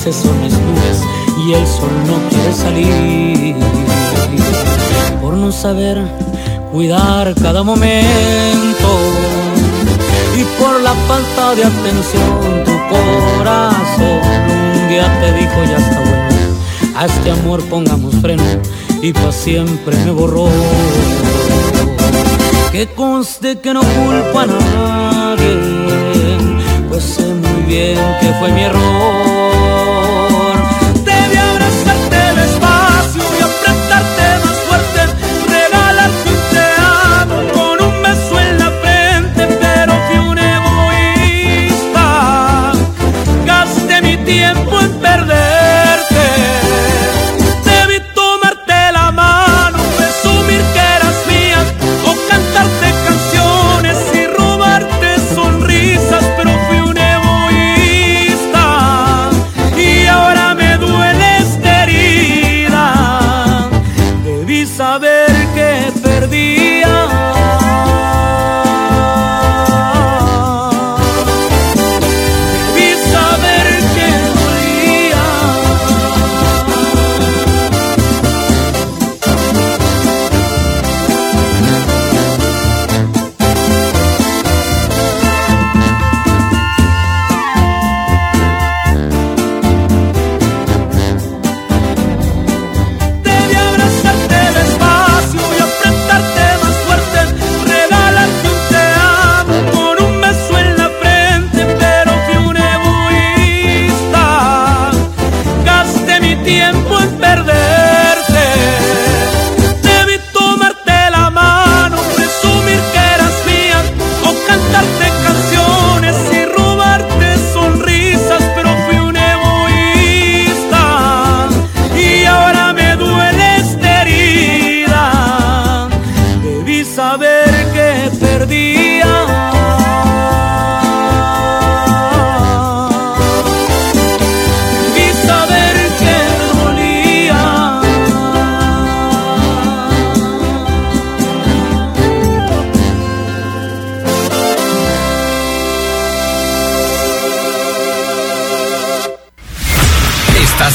Grises son mis nubes y el sol no quiere salir. Por no saber cuidar cada momento y por la falta de atención tu corazón un día te dijo ya está bueno a este amor pongamos freno y pa' siempre me borró. Que conste que no culpo a nadie, pues sé muy bien que fue mi error.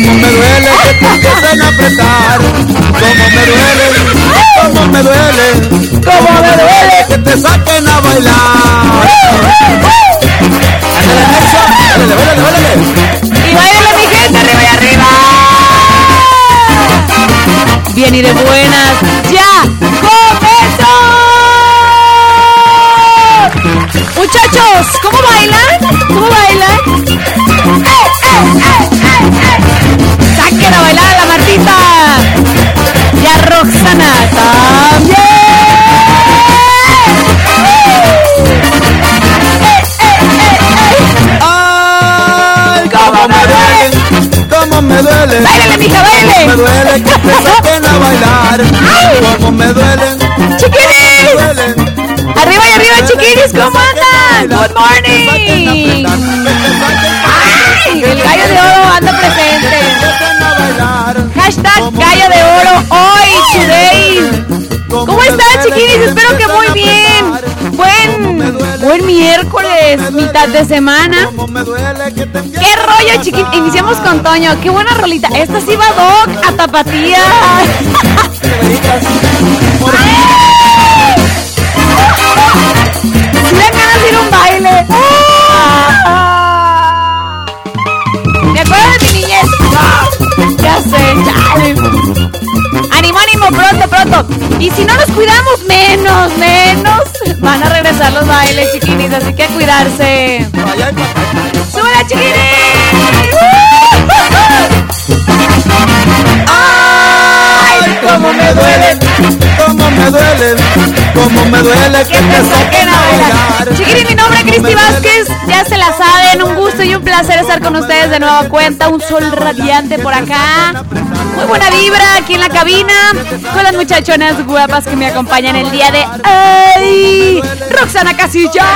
¡Cómo me duele que te empiecen a apretar! ¡Cómo me duele! ¡Cómo me duele! ¡Cómo me duele que te saquen a bailar! ¡Ándale, Nelson! ¡Ándale, báilale! Y bailale mi gente, arriba y arriba. bien y de buenas. ¡Ya comenzó! Muchachos. ¿Cómo bailan? Duelen. ¡Báilale, mija, baile! Me duele que te saquen a bailar. Cómo me duelen, duelen. ¡Arriba y arriba, chiquinis! ¿Cómo andan? ¡Good morning! ¡Ay! El gallo de oro anda presente. Hashtag miércoles, mitad de semana. ¿Qué rollo, chiquinis? Iniciamos con Toño. Qué buena rolita. Esta sí va Doc a tapatía. Dan ganas ir un baile. Ah. Me acuerdo de mi niñez. Ah, Ya sé, chale. Ánimo, ánimo, pronto, pronto. Y si no nos cuidamos, menos, menos. Van a regresar los bailes, chiquinis, así que a cuidarse. ¡Súbela, chiquinis! Ay, cómo me duelen, cómo me duelen, cómo me duele que te saquen a bailar. Chiquiri, mi nombre es Cristi Vázquez, ya se la saben, un gusto y un placer estar con ustedes de nueva cuenta, un sol radiante por acá, muy buena vibra aquí en la cabina, con las muchachonas guapas que me acompañan el día de hoy, Roxana Casillas,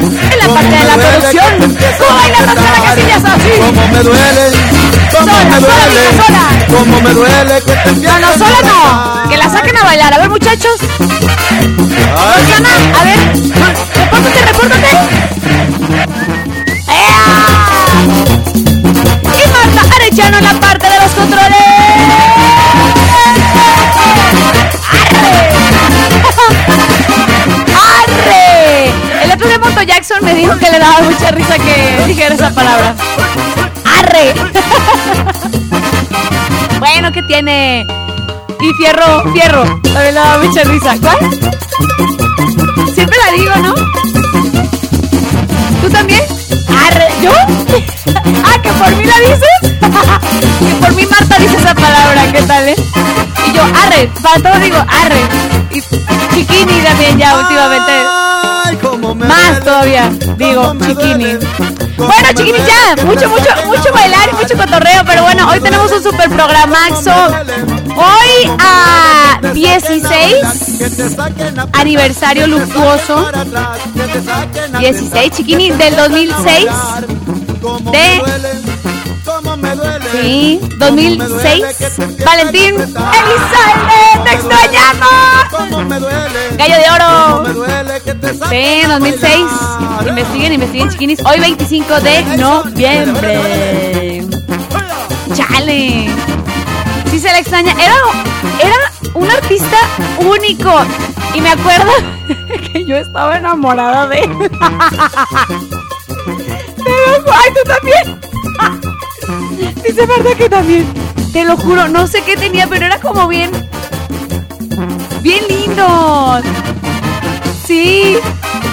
en la parte de la producción, ¿cómo baila Roxana Casillas así? Cómo me duele, cómo Sola, me duele, sola. cómo me duele que te No, no, sola no, que la saquen a bailar, a ver muchachos, Roxana, a ver, repórtate, repórtate. ¡Ea! Y Marta Arellano la Jackson me dijo que le daba mucha risa que dijera esa palabra. ¡Arre! Bueno, ¿qué tiene? Y Fierro, Fierro, también le daba mucha risa. ¿Cuál? Siempre la digo, ¿no? ¿Tú también? Arre, ¿yo? ah, que por mí la dices. que por mí Marta dice esa palabra, ¿qué tal, eh? Y yo, arre, para todo digo, arre. Y chiquini también ya últimamente. Más todavía, digo, chiquini. Bueno, duele ya, mucho, mucho, mucho bailar y mucho cotorreo, pero bueno, hoy tenemos un super programazo. Hoy a 16 aniversario luctuoso 16 chiquini del 2006 de Sí, 2006 Valentín Elizalde, te extrañamos Gallo de oro. Sí, 2006 Investiguen, investiguen chiquinis Hoy 25 de noviembre. Chale. Sí se le extraña. Era, era un artista único. Y me acuerdo que yo estaba enamorada de él. Ay, tú también. Dice verdad que también. Te lo juro, no sé qué tenía, pero era como bien. Bien lindo. Sí.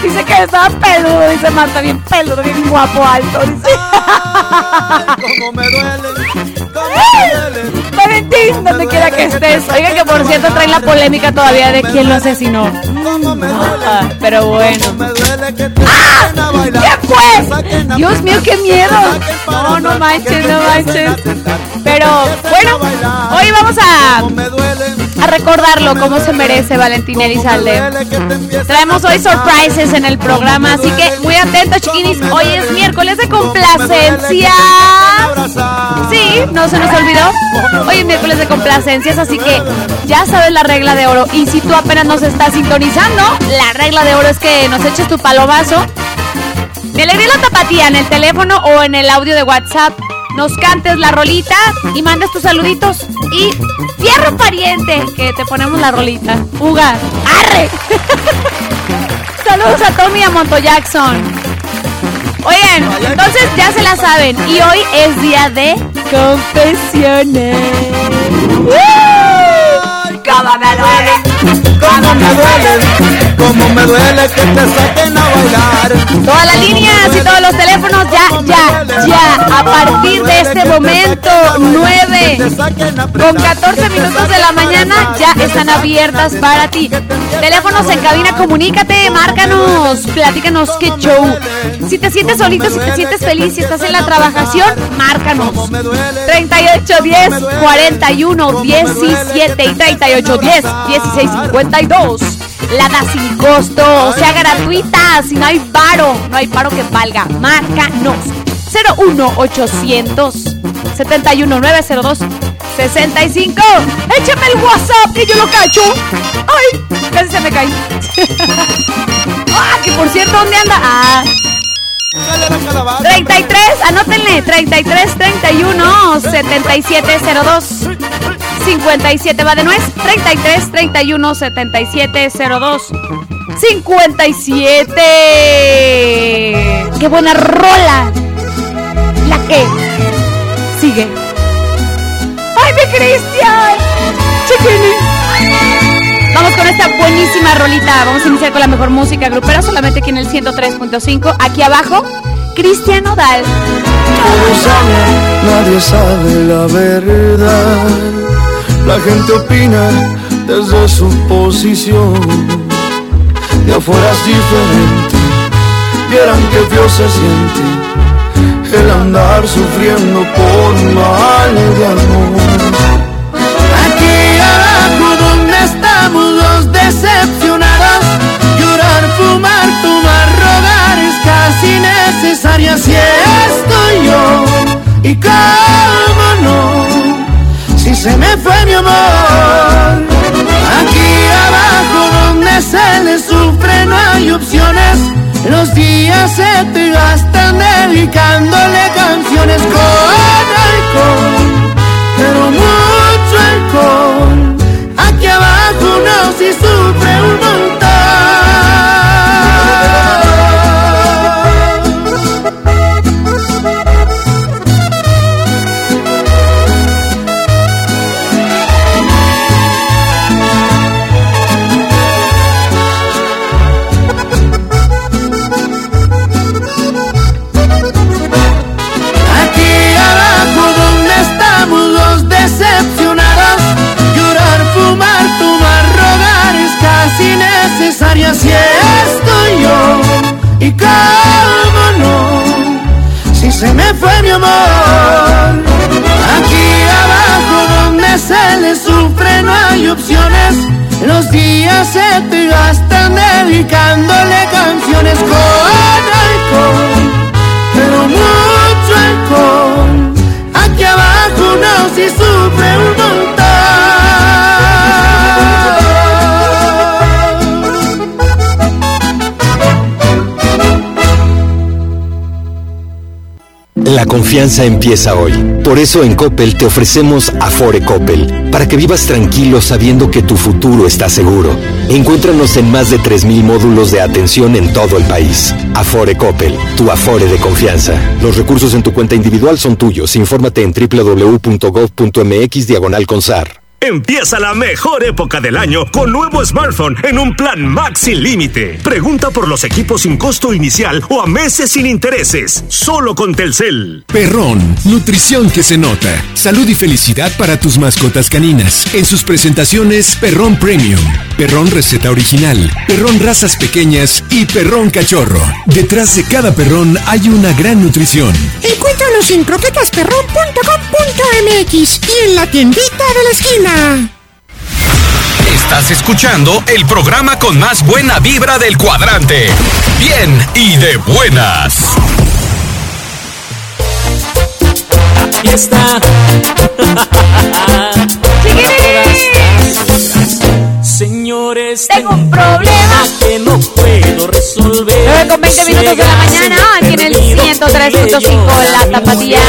Dice que estaba peludo, dice Marta, bien peludo, bien guapo, alto. Dice. Duele, cómo me duele. Valentín, donde quiera que estés. Oiga que por cierto trae la polémica todavía de quién lo asesinó. Duele, Ah, pero bueno. ¡Ah! ¿Qué fue? Dios mío, qué miedo. No, no manches, no manches. Pero bueno, hoy vamos a, a recordarlo como se merece Valentín Elizalde. Traemos hoy surprises en el programa, así que muy atentos chiquinis. Hoy es miércoles de complacencias. Sí, no se nos olvidó. Hoy es miércoles de complacencias, así que ya sabes la regla de oro. Y si tú apenas nos estás sintonizando, la regla de oro es que nos eches tu palomazo. Me alegría la tapatía en el teléfono o en el audio de WhatsApp. Nos cantes la rolita y mandes tus saluditos. Y fierro pariente, que te ponemos la rolita. Uga, arre. Saludos a Tommy y a Monto Jackson. Oigan, entonces ya se la saben. Y hoy es día de confesiones. ¡Woo! cómo me duele. Cómo me duele, cómo me duele que te saquen a bailar. Todas las líneas y todos los teléfonos ya, ya, ya. A partir de este momento, 9 con 14 minutos de la mañana ya están abiertas para ti. Teléfonos en cabina, comunícate, márcanos, platícanos qué show. Si te sientes solito, si te sientes feliz, si estás en la trabajación, márcanos. 3810 41 17 y 3810 1652. La da sin costo, o sea gratuita, si no hay paro, no hay paro que valga. Márcanos. 01800 71902 65. Échame el WhatsApp que yo lo cacho. Ay, casi se me cae. ah, que por cierto, ¿dónde anda? Ah. 33, anótenle, 33 31 7702 57 va de nuez, 33 31 7702 57 Qué buena rola. La que sigue. ¡Ay, mi Cristian! Chiquini. Vamos con esta buenísima rolita. Vamos a iniciar con la mejor música grupera solamente aquí en el 103.5. Aquí abajo, Cristian Odal. Nadie sabe, nadie sabe la verdad. La gente opina desde su posición. De afuera es diferente, vieran que Dios se siente el andar sufriendo por mal de amor. Aquí los decepcionados, llorar, fumar, tomar, robar es casi necesario. Así estoy yo, y cómo no, si se me fue mi amor. Aquí abajo donde se le sufre no hay opciones. Los días se te gastan dedicándole canciones con alcohol, uno sí sufre confianza empieza hoy. Por eso en Coppel te ofrecemos Afore Coppel, para que vivas tranquilo sabiendo que tu futuro está seguro. Encuéntranos en más de 3.000 módulos de atención en todo el país. Afore Coppel, tu Afore de confianza. Los recursos en tu cuenta individual son tuyos. Infórmate en www.gov.mx diagonal consar. Empieza la mejor época del año con nuevo smartphone en un plan Max sin límite. Pregunta por los equipos sin costo inicial o a meses sin intereses. Solo con Telcel. Perrón, nutrición que se nota. Salud y felicidad para tus mascotas caninas. En sus presentaciones, Perrón Premium, Perrón Receta Original, Perrón Razas Pequeñas y Perrón Cachorro. Detrás de cada perrón hay una gran nutrición. Encuéntranos en croquetasperrón.com.mx y en la tiendita de la esquina. Estás escuchando el programa con más buena vibra del cuadrante. Bien y de buenas. Aquí está. Señores, tengo un problema que no puedo resolver. 9 con 20 minutos de la mañana, aquí en el 103.5 La Tapatía.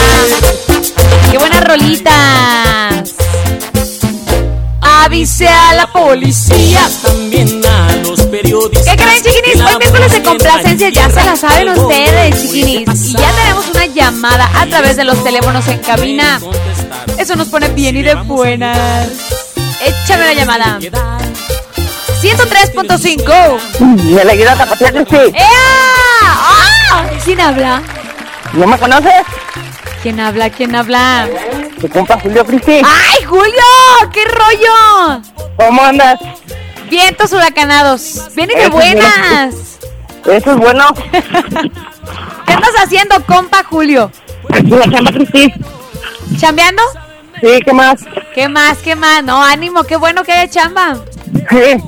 ¡Qué buenas rolitas! Avise a la policía. También a los periodistas. ¿Qué creen, chiquinis? Hoy miércoles de complacencia ya se la saben ustedes, chiquinis. Y ya tenemos una llamada a través de los teléfonos en cabina. Eso nos pone bien y de buenas. Echa Échame la llamada. 103.5. ¿Me la ayudas a patear, Cristi? ¡Ea! ¡Ah! ¿Quién habla? ¿No me conoces? ¿Quién habla? ¿Quién habla? Tu compa Julio, Cristi. ¡Ay, Julio! ¡Qué rollo! ¿Cómo andas? Vientos huracanados. Vienen de buenas. Eso es bueno. ¿Qué andas haciendo, compa Julio? Aquí la chamba, Cristi. ¿Chambeando? Sí, ¿qué más? ¿Qué más? ¿Qué más? No, ánimo, qué bueno que haya chamba. Sí.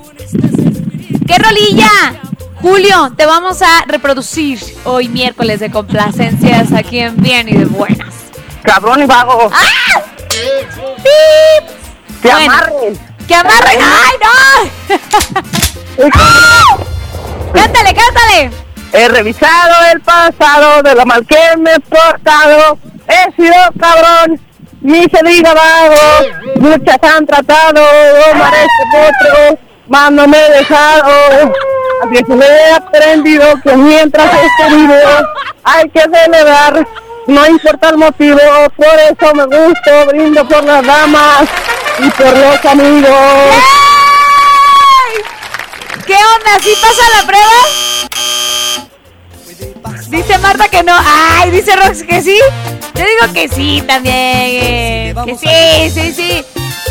¡Qué rolilla! Julio, te vamos a reproducir hoy miércoles de complacencias aquí en Bien y de Buenas. Cabrón y vago. ¡Ah! ¡Pip! ¡Que Bueno, amarren! ¡Que amarren! ¡Ay, no! ¡Ah! ¡Cántale, cántale! He revisado el pasado de lo mal que me he portado. He sido cabrón, ni se diga vago. Muchas han tratado, potro, más no me he dejado. Que me he aprendido que mientras esté vivo hay que celebrar. No importa el motivo, por eso me gusto, brindo por las damas y por los amigos. ¿Qué onda? ¿Sí pasa la prueba? Dice Marta que no. Ay, dice Rox que sí. Yo digo que sí también. eh, Que sí, sí, sí.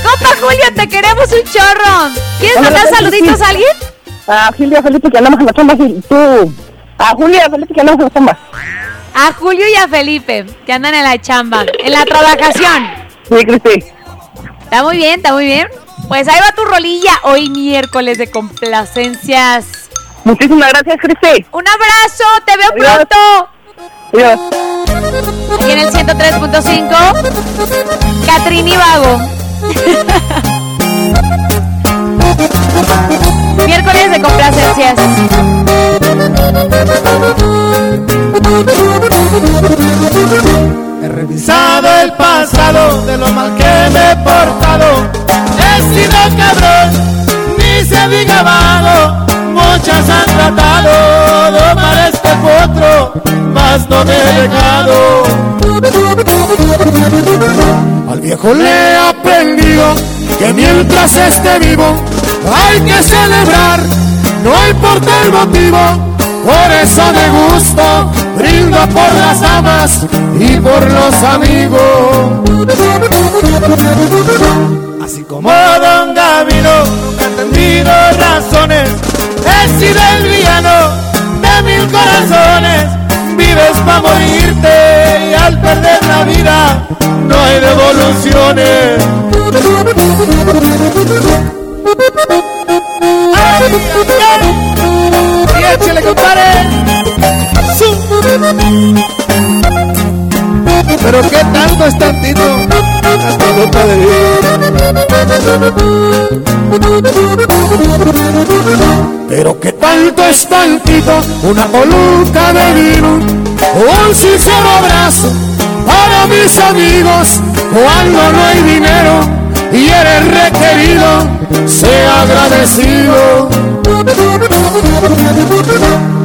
Compa Julio, te queremos un chorro. ¿Quieres mandar Rox, saluditos a alguien? A Julia Felipe que andamos en la chamba, y tú. A Julia Felipe que andamos en la chamba. A Julio y a Felipe, que andan en la chamba, en la trabajación. Sí, Cristi. Está muy bien, está muy bien. Pues ahí va tu rolilla hoy miércoles de complacencias. Muchísimas gracias, Cristi. Un abrazo, te veo Adiós. pronto. Adiós. Aquí en el 103.5, Catrini Vago. Miércoles de complacencias. He revisado el pasado de lo mal que me he portado. He sido cabrón, ni se diga vago. Muchas han tratado de domar este potro, mas no me he dejado. Al viejo le he aprendido que mientras esté vivo hay que celebrar, no importa el motivo. Por eso me gusto, brindo por las amas y por los amigos. Así como Don Gavino, nunca he entendido razones. He sido el villano de mil corazones. Vives para morirte y al perder la vida no hay devoluciones. Ay. Y échale, compadre. Zum. Pero qué tanto es tantito. Tantito, padre. Pero qué tanto es tantito. Una coluca de vino. Un sincero abrazo para mis amigos. Cuando no hay dinero y eres requerido, sea agradecido.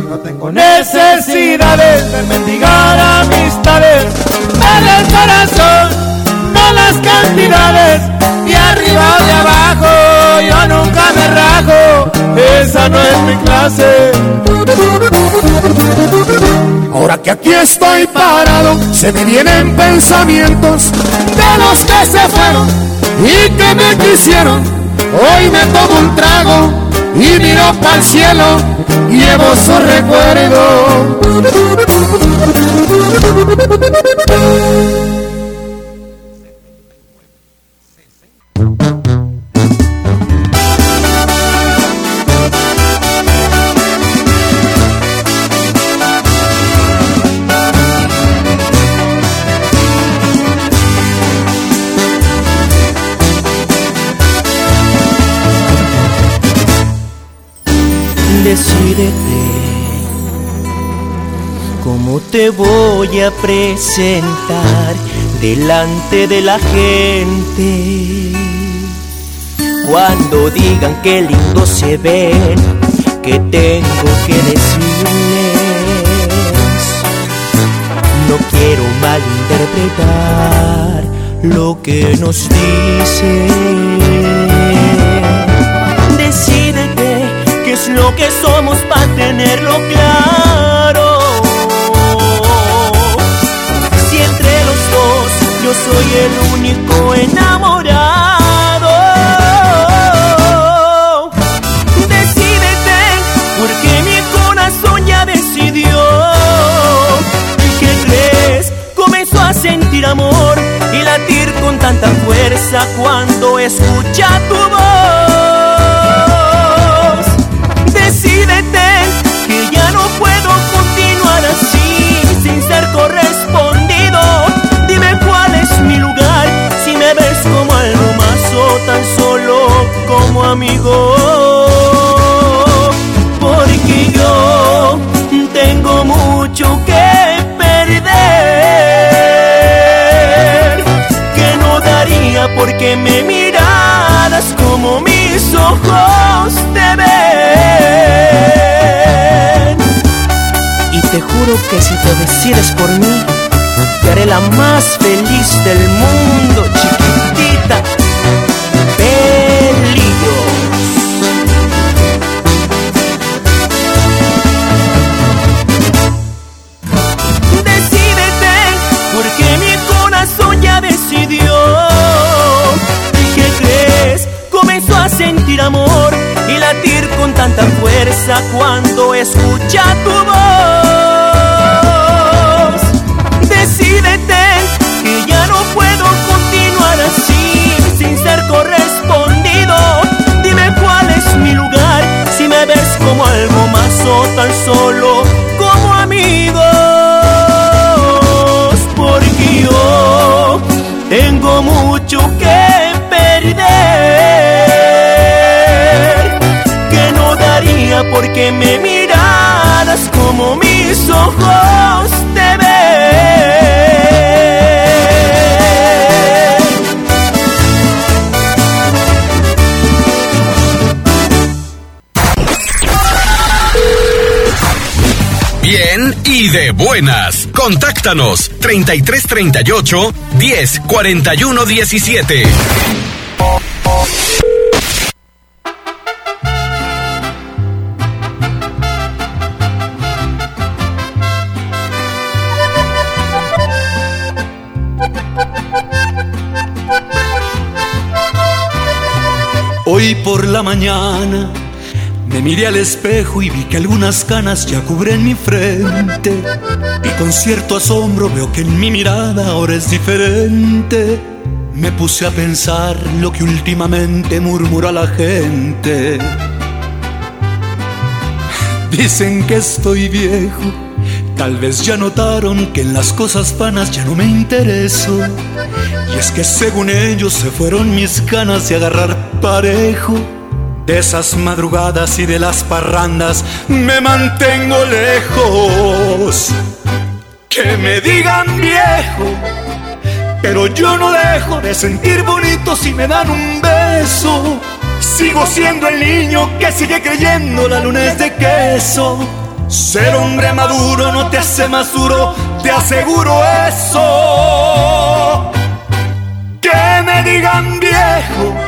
No tengo necesidades de mendigar amistades, me el corazón, no las cantidades, y arriba o de abajo, yo nunca me rajo, esa no es mi clase. Ahora que aquí estoy parado, se me vienen pensamientos de los que se fueron y que me quisieron. Hoy me tomo un trago y miro para el cielo, llevo su recuerdo. Decídete cómo te voy a presentar delante de la gente. Cuando digan que lindo se ven, que tengo que decirles. No quiero malinterpretar lo que nos dicen. que somos para tenerlo claro. Si entre los dos yo soy el único enamorado, decídete, porque mi corazón ya decidió. ¿Y qué? Comenzó a sentir amor y latir con tanta fuerza cuando escucha tu voz. Amigo. Porque yo tengo mucho que perder, que no daría porque me miraras como mis ojos te ven. Y te juro que si te decides por mí, te haré la más feliz del mundo, chiquitita. Tanta fuerza cuando escucha tu voz. Porque me miraras como mis ojos te ven. Bien y de buenas. Contáctanos 3338 10 41 17. Por la mañana me miré al espejo y vi que algunas canas ya cubren mi frente. Y con cierto asombro veo que en mi mirada ahora es diferente. Me puse a pensar lo que últimamente murmura la gente. Dicen que estoy viejo, tal vez ya notaron que en las cosas vanas ya no me intereso. Y es que según ellos se fueron mis ganas de agarrar De esas madrugadas y de las parrandas me mantengo lejos. Que me digan viejo, pero yo no dejo de sentir bonito si me dan un beso. Sigo siendo el niño que sigue creyendo la luna es de queso. Ser hombre maduro no te hace más duro, te aseguro eso. Que me digan viejo,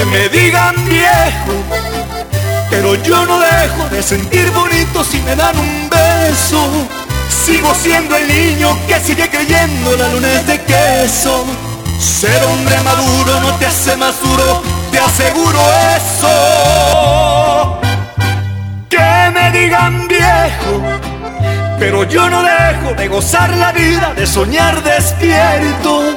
Que me digan viejo, pero yo no dejo de sentir bonito si me dan un beso. Sigo siendo el niño que sigue creyendo la luna de queso. Ser hombre maduro no te hace más duro, te aseguro eso. Que me digan viejo, pero yo no dejo de gozar la vida, de soñar despierto.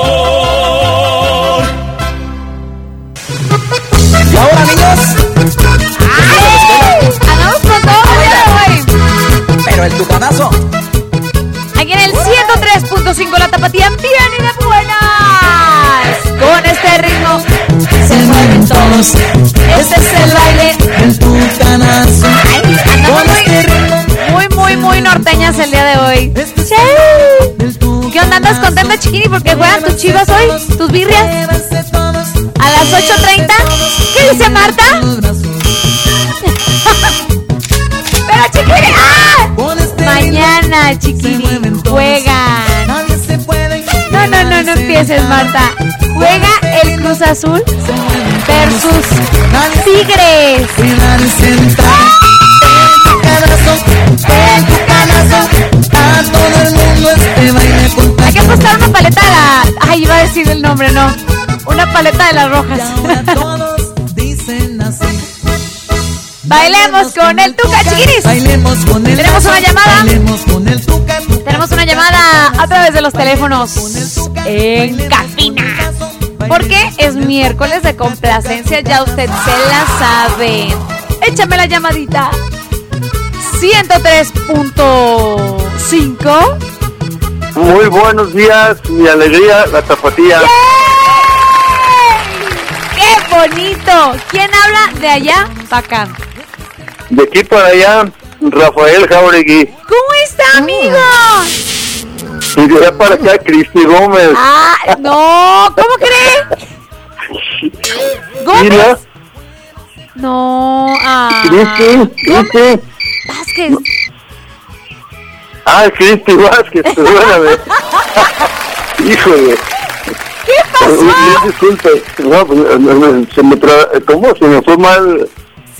Pero el tucanazo. Aquí en el 103.5 la tapatía bien y de buenas. Con este ritmo se mueven todos. Este es el baile El tucanazo. Ay, andamos muy, muy, muy, muy norteñas el día de hoy. Sí. ¿Qué onda? ¿Andas contenta, chiquini? Porque juegan tus chivas hoy, tus birrias. A las 8.30. ¿Qué dice Marta? Pero chiquini, ¡ah! Mañana, chiquini, juegan. No, no, no, no empieces, Marta. Juega el Cruz Azul versus Tigres. Hay que apostar una paleta de la... Ay, iba a decir el nombre, no. Una paleta de las rojas. Bailemos con el Tuca, chiquiris. Bailemos con el Tenemos una llamada. Bailemos con el tuca. Tenemos una llamada a través de los teléfonos en cabina. Porque es miércoles de complacencia, ya usted se la sabe. Échame la llamadita. 103.5. Muy buenos días, mi alegría, la tapatía. ¡Qué bonito! ¿Quién habla de allá para acá? De aquí para allá, Rafael Jauregui. ¿Cómo está, amigo? Y de allá para acá, Cristi Gómez. Ah, no, ¿cómo cree? ¿Gómez? No, ah. Cristi, Cristi. Vázquez. Ah, Cristi Vázquez, perdóname. Híjole. ¿Qué pasó? Mil disculpas. No, se me tra- ¿Cómo? Se me fue mal.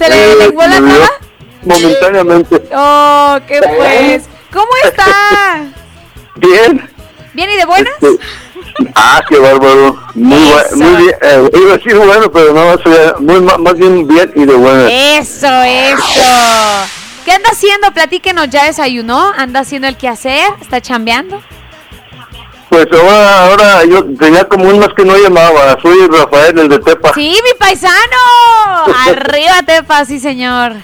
¿Se le eh, lenguó la me dio traba? Momentáneamente. Oh, qué pues. ¿Cómo está? Bien. ¿Bien y de buenas? Ah, qué bárbaro. Muy, muy bien. Eh, iba a decir bueno, pero no, soy muy, más bien bien y de buenas. Eso, eso. ¿Qué anda haciendo? Platíquenos, ¿ya desayunó? ¿Anda haciendo el quehacer? ¿Está chambeando? Pues ahora, ahora yo tenía como un mes que no llamaba. Soy Rafael, el de Tepa. Sí, mi paisano. Arriba, Tepa, sí, señor.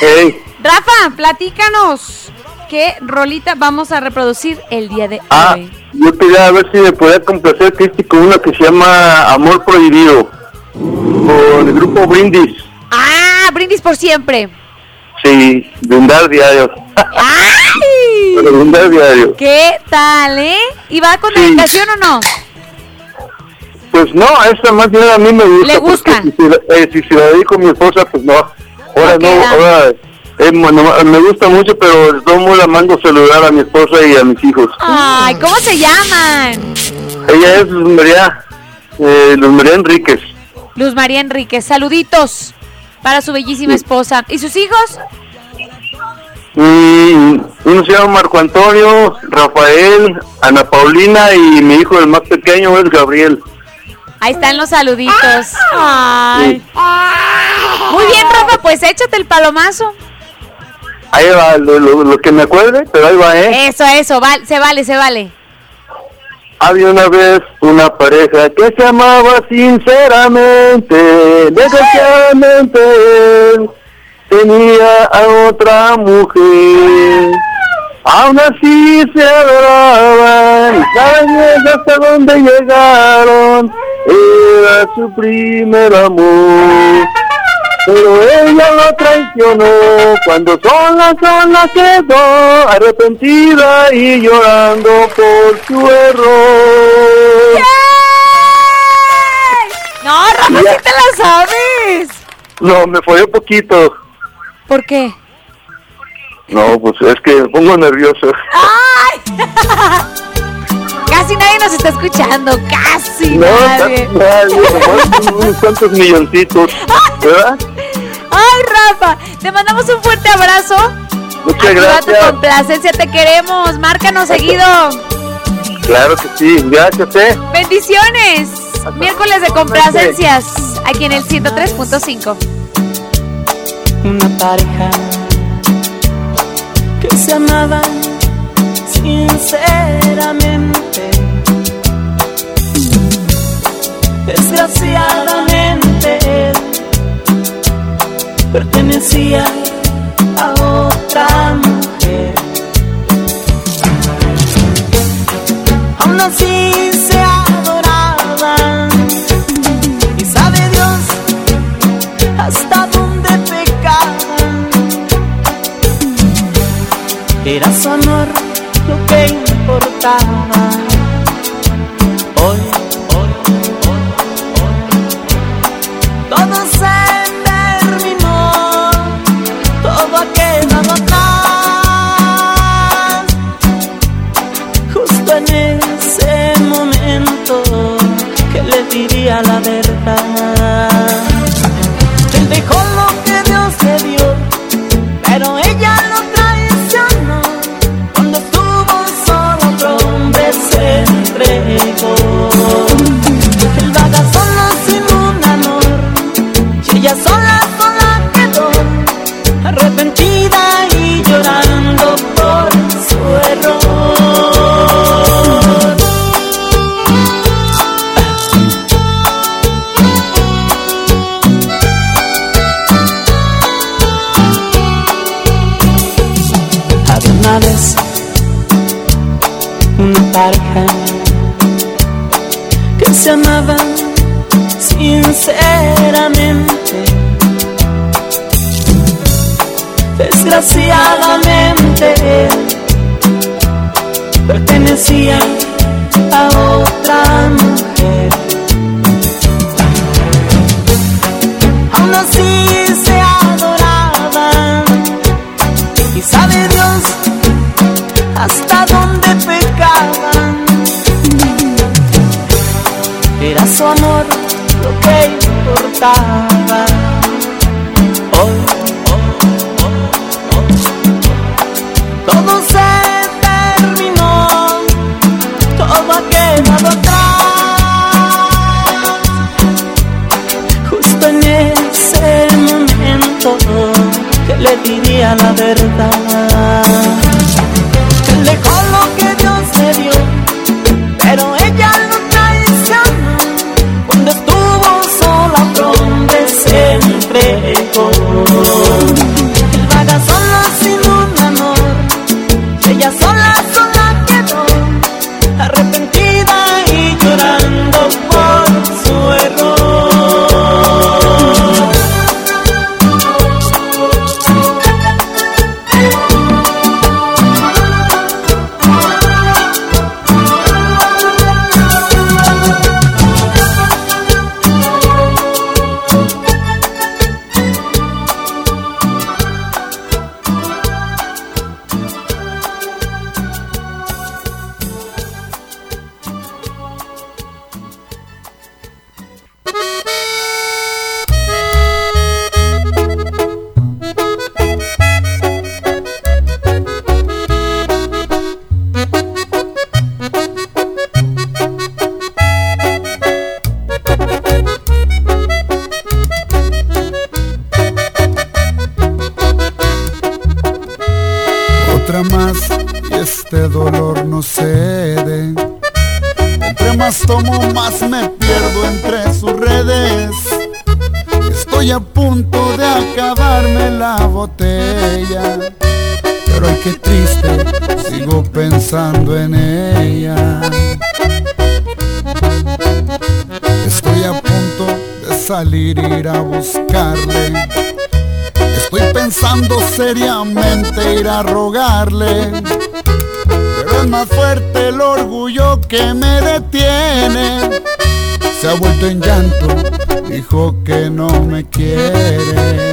Hey. Rafa, platícanos. ¿Qué rolita vamos a reproducir el día de Ah, hoy? yo quería ver si me podía complacer Cristi con una que se llama Amor Prohibido. Con el grupo Brindis. Ah, brindis por siempre. Sí, brindar diario. ¡Ay! Diario. ¿Qué tal, eh? ¿Y va con dedicación o no? Pues no, esta más bien a mí me gusta. ¿Le gusta? porque Si, eh, si se la dedico a mi esposa, pues no. Ahora no, ahora eh, bueno, me gusta mucho, pero modo la mando saludar a mi esposa y a mis hijos. Ay, ¿cómo se llaman? Ella es Luz María, eh, Luz María Enríquez. Luz María Enríquez, saluditos para su bellísima esposa. ¿Y sus hijos? Y uno se llama Marco Antonio, Rafael, Ana Paulina y mi hijo el más pequeño es Gabriel. Ahí están los saluditos. Ay. Muy bien, Rafa, pues échate el palomazo. Ahí va, lo, lo- lo que me acuerde, pero ahí va, ¿eh? Eso, eso, val- se vale, se vale. Había una vez una pareja que se amaba sinceramente, desgraciadamente tenía a otra mujer. Aún así se adoraban, saben hasta dónde llegaron, era su primer amor. Pero ella lo traicionó cuando sola, sola quedó, arrepentida y llorando por su error. No, Rafa, sí te la sabes. No, me fue poquito. ¿Por qué? No, pues es que me pongo nervioso. ¡Ay! Casi nadie nos está escuchando, casi No, nadie. nadie, nomás unos cuantos milloncitos, ¿verdad? Ay, Rafa, te mandamos un fuerte abrazo. Muchas gracias. complacencia, te queremos. Márcanos seguido. Claro que sí, gracias, eh. Bendiciones. Miércoles de complacencias aquí en el 103.5. Una pareja se amaban sinceramente. Desgraciadamente pertenecía a otra mujer. Aún así se Era su amor lo que importaba. Desgraciadamente pertenecía a otra mujer. Aún así se adoraban y sabe Dios hasta dónde pecaban. Era su amor Hoy, hoy, hoy, hoy, todo se terminó, todo ha quedado atrás. Justo en ese momento que le diría la verdad. Dijo que no me quiere.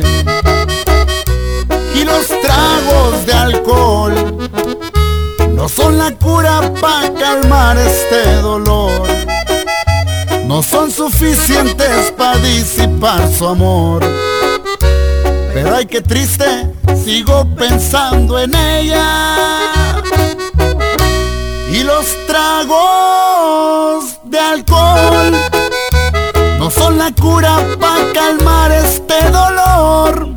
Y los tragos de alcohol no son la cura para calmar este dolor. No son suficientes para disipar su amor. Pero ay, qué triste, sigo pensando en ella. La cura para calmar este dolor.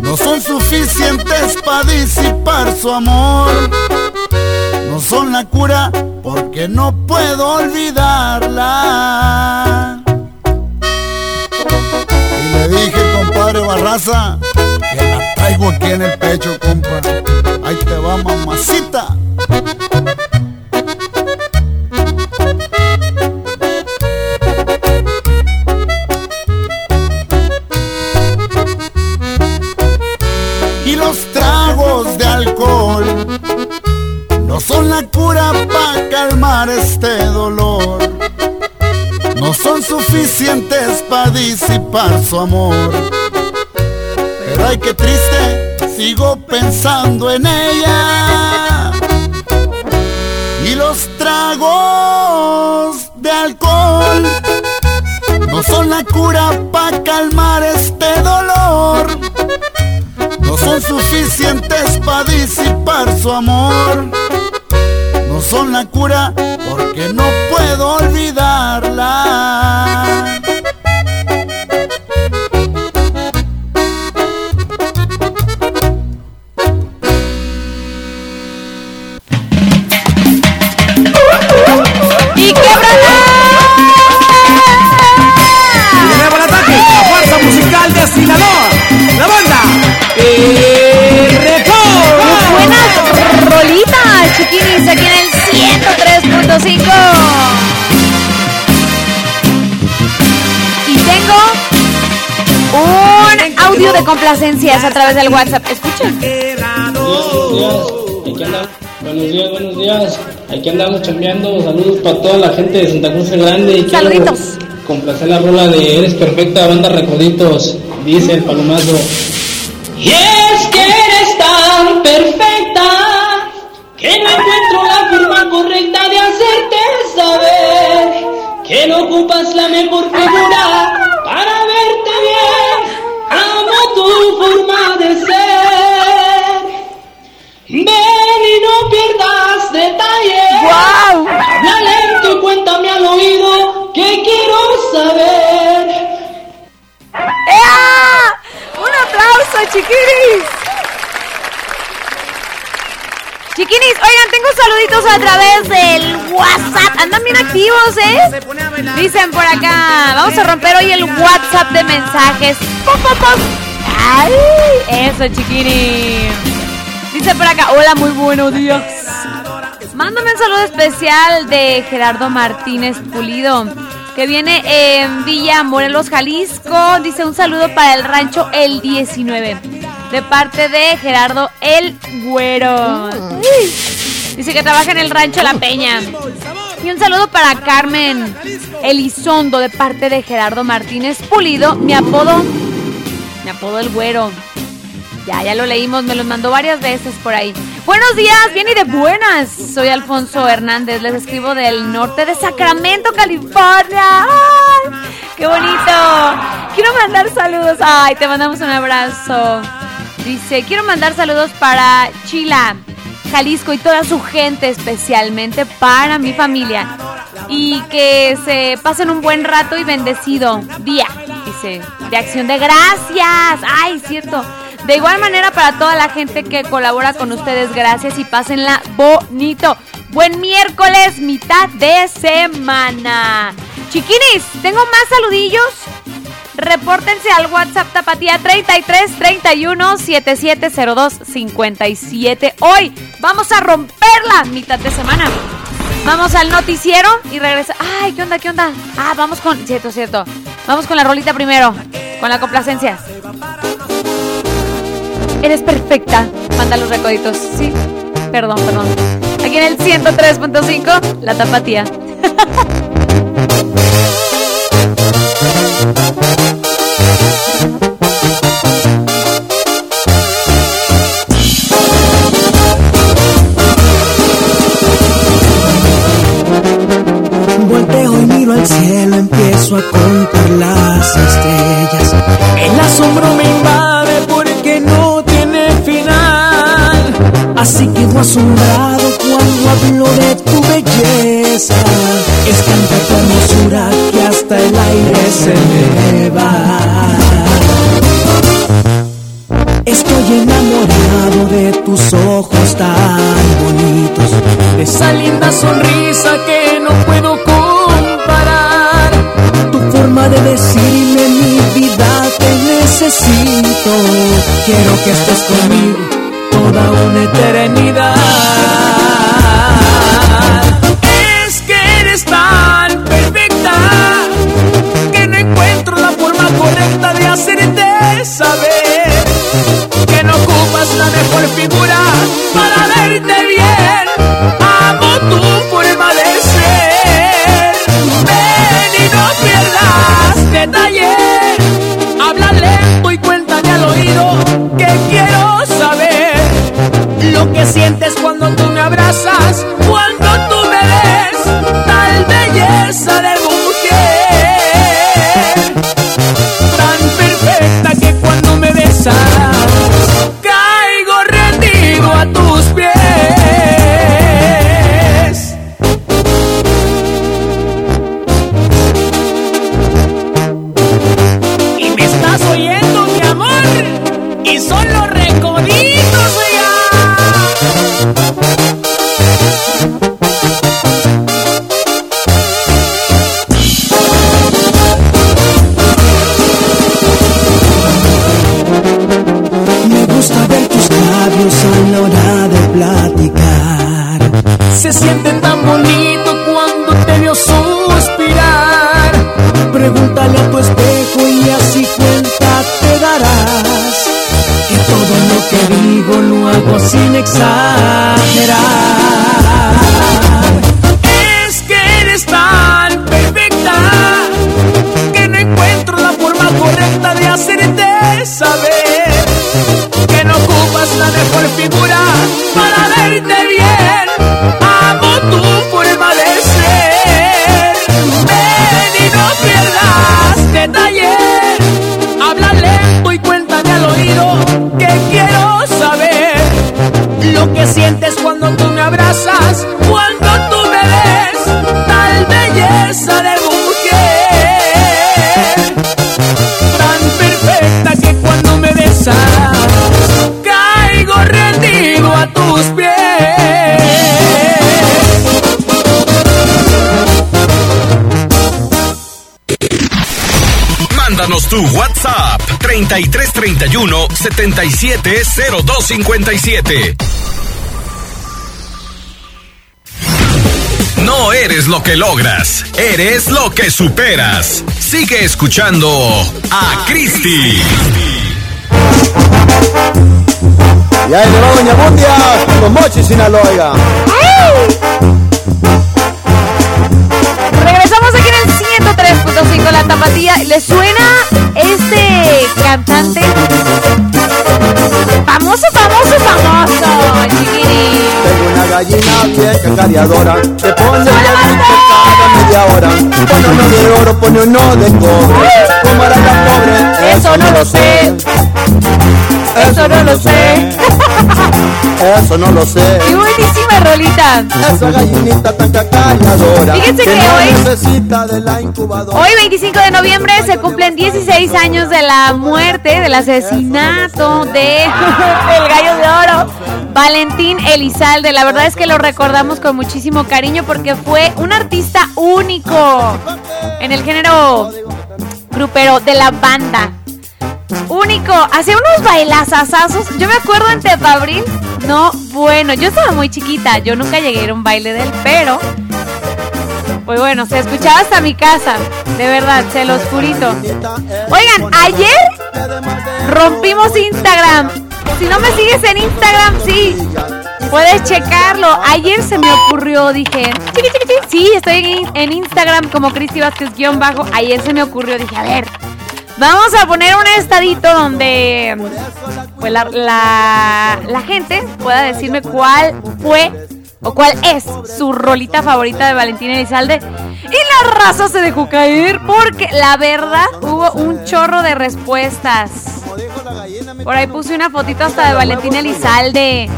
No son suficientes para disipar su amor. No son la cura porque no puedo olvidarla. Y le dije, compadre Barraza, que la traigo aquí en el pecho, compa. Ahí te va, mamacita. Son la cura para calmar este dolor. No son suficientes para disipar su amor. Pero ay, qué triste, sigo pensando en ella. Y los tragos de alcohol no son la cura para calmar este dolor. No son suficientes para disipar su amor. Son la cura porque no puedo olvidarla. Audio de complacencias a través del WhatsApp. Escuchen. Buenos días, buenos días. Aquí andamos chambeando. Saludos para toda la gente de Santa Cruz el Grande. Saluditos. Complacer la rola de Eres Perfecta, banda Recoditos. Dice el palomazo. Y es que eres tan perfecta que no encuentro la forma correcta de hacerte saber que no ocupas la mejor figura para forma de ser. Ven y no pierdas detalles. ¡Guau! Habla lento y cuéntame al oído que quiero saber. ¡Ea! ¡Un aplauso, chiquinis! Chiquinis, oigan, tengo saluditos a través del WhatsApp. Andan bien activos, ¿eh? Dicen por acá, vamos a romper hoy el WhatsApp de mensajes. ¡Pum, pum, pum! ¡Ay! Eso, chiquinis. Dice por acá, hola, muy buenos días. Mándame un saludo especial de Gerardo Martínez Pulido, que viene en Villa Morelos, Jalisco. Dice un saludo para el rancho El 19, de parte de Gerardo El Güero. Dice que trabaja en el rancho La Peña. Y un saludo para Carmen Elizondo, de parte de Gerardo Martínez Pulido. Mi apodo, mi apodo El Güero. Ya, ya lo leímos, me lo mandó varias veces por ahí. Buenos días, bien y de buenas. Soy Alfonso Hernández, les escribo del norte de Sacramento, California. ¡Ay, ¡Qué bonito! Quiero mandar saludos. Ay, te mandamos un abrazo. Dice, quiero mandar saludos para Chila, Jalisco y toda su gente, especialmente para mi familia. Y que se pasen un buen rato y bendecido día. Dice, de acción de gracias. Ay, cierto. De igual manera para toda la gente que colabora con ustedes, gracias y pásenla bonito. Buen miércoles, mitad de semana. Chiquinis, tengo más saludillos. Repórtense al WhatsApp Tapatía 33 31 7702 57. Hoy vamos a romperla mitad de semana. Vamos al noticiero y regresa. Ay, ¿qué onda? ¿Qué onda? Ah, vamos con. Cierto, cierto. Vamos con la rolita primero. Con la complacencia. Eres perfecta. Manda los recoditos. Sí. Perdón, perdón. Aquí en el 103.5, la tapatía. asombrado cuando hablo de tu belleza. Es tanta tu hermosura que hasta el aire se me va. Estoy enamorado de tus ojos tan bonitos, de esa linda sonrisa que no puedo comparar. Tu forma de decirme mi vida te necesito. Quiero que estés conmigo toda una eternidad. Hacerte saber Tu WhatsApp 3331 770257. No eres lo que logras, eres lo que superas. Sigue escuchando a Cristi. Y ahí le va Doña Bundia con Mochi Sinaloa. Regresamos aquí en el 103.5 La Tapatía. ¿Le suena cantante? Famoso, famoso, famoso, chiquiri. Tengo una gallina bien cacareadora que pone cada media hora. Pone uno de oro, pone uno de cobre. ¿Cómo era tan pobre? Eso no lo sé. Eso no lo sé. Eso no lo sé. Y buenísima rolita. Esa gallinita tan cacareadora. Fíjense que hoy- necesita de la incubadora. Hoy, 25 de noviembre, se cumplen 16 años de la muerte, del asesinato de el gallo de oro, Valentín Elizalde. La verdad es que lo recordamos con muchísimo cariño porque fue un artista único en el género grupero de la banda. Único, hacía unos bailazazazos. Yo me acuerdo en Tepabril. No, bueno, yo estaba muy chiquita. Yo nunca llegué a ir a un baile de él, pero pues bueno, se escuchaba hasta mi casa. De verdad, se los jurito. Oigan, ayer rompimos Instagram. Si no me sigues en Instagram, sí. Puedes checarlo. Ayer se me ocurrió, dije. Sí, estoy en, Instagram como Cristi Vázquez guion bajo. Ayer se me ocurrió, dije, a ver. Vamos a poner un estadito donde pues la, gente pueda decirme cuál fue o cuál es su rolita favorita de Valentina Elizalde. Y la raza se dejó caer porque la verdad hubo un chorro de respuestas. Por ahí puse una fotito hasta de Valentina Elizalde.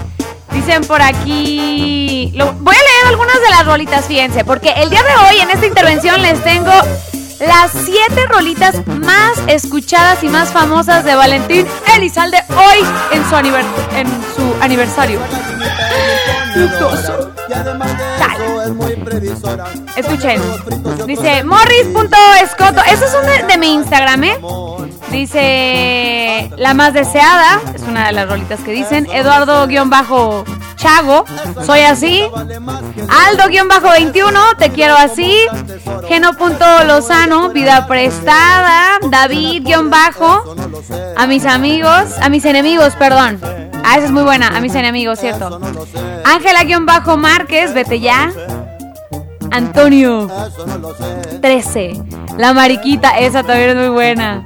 Dicen por aquí. voy a leer algunas de las rolitas, fíjense, porque el día de hoy en esta intervención les tengo las siete rolitas más escuchadas y más famosas de Valentín Elizalde hoy en su, aniver- en su aniversario. Escuchen. Dice morris.escoto. Eso es un de, de mi Instagram, ¿eh? Dice la más deseada. Es una de las rolitas que dicen. Eduardo-Chago. Soy así. Aldo-21. Te quiero así. Geno.lozano. Vida prestada. David-Bajo. A mis amigos. A mis enemigos, perdón. Ah, esa es muy buena. A mis enemigos, cierto. Ángela-Márquez. Vete ya. Antonio 13. La mariquita, esa también es muy buena.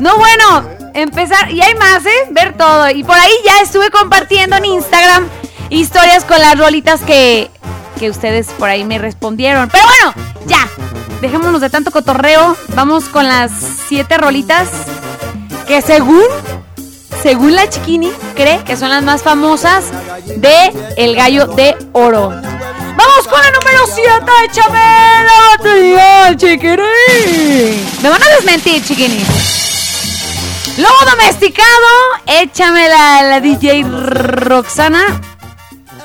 No, bueno, empezar. Y hay más, ¿eh? Ver todo. Y por ahí ya estuve compartiendo en Instagram historias con las rolitas que, que ustedes por ahí me respondieron. Pero bueno, ya. Dejémonos de tanto cotorreo. Vamos con las siete rolitas que según, según la chiquini, cree que son las más famosas de El Gallo de Oro. Vamos con la número 7, échame la batería, chiquirín. Me van a desmentir, chiquinis. Lobo domesticado, échame la, DJ Roxana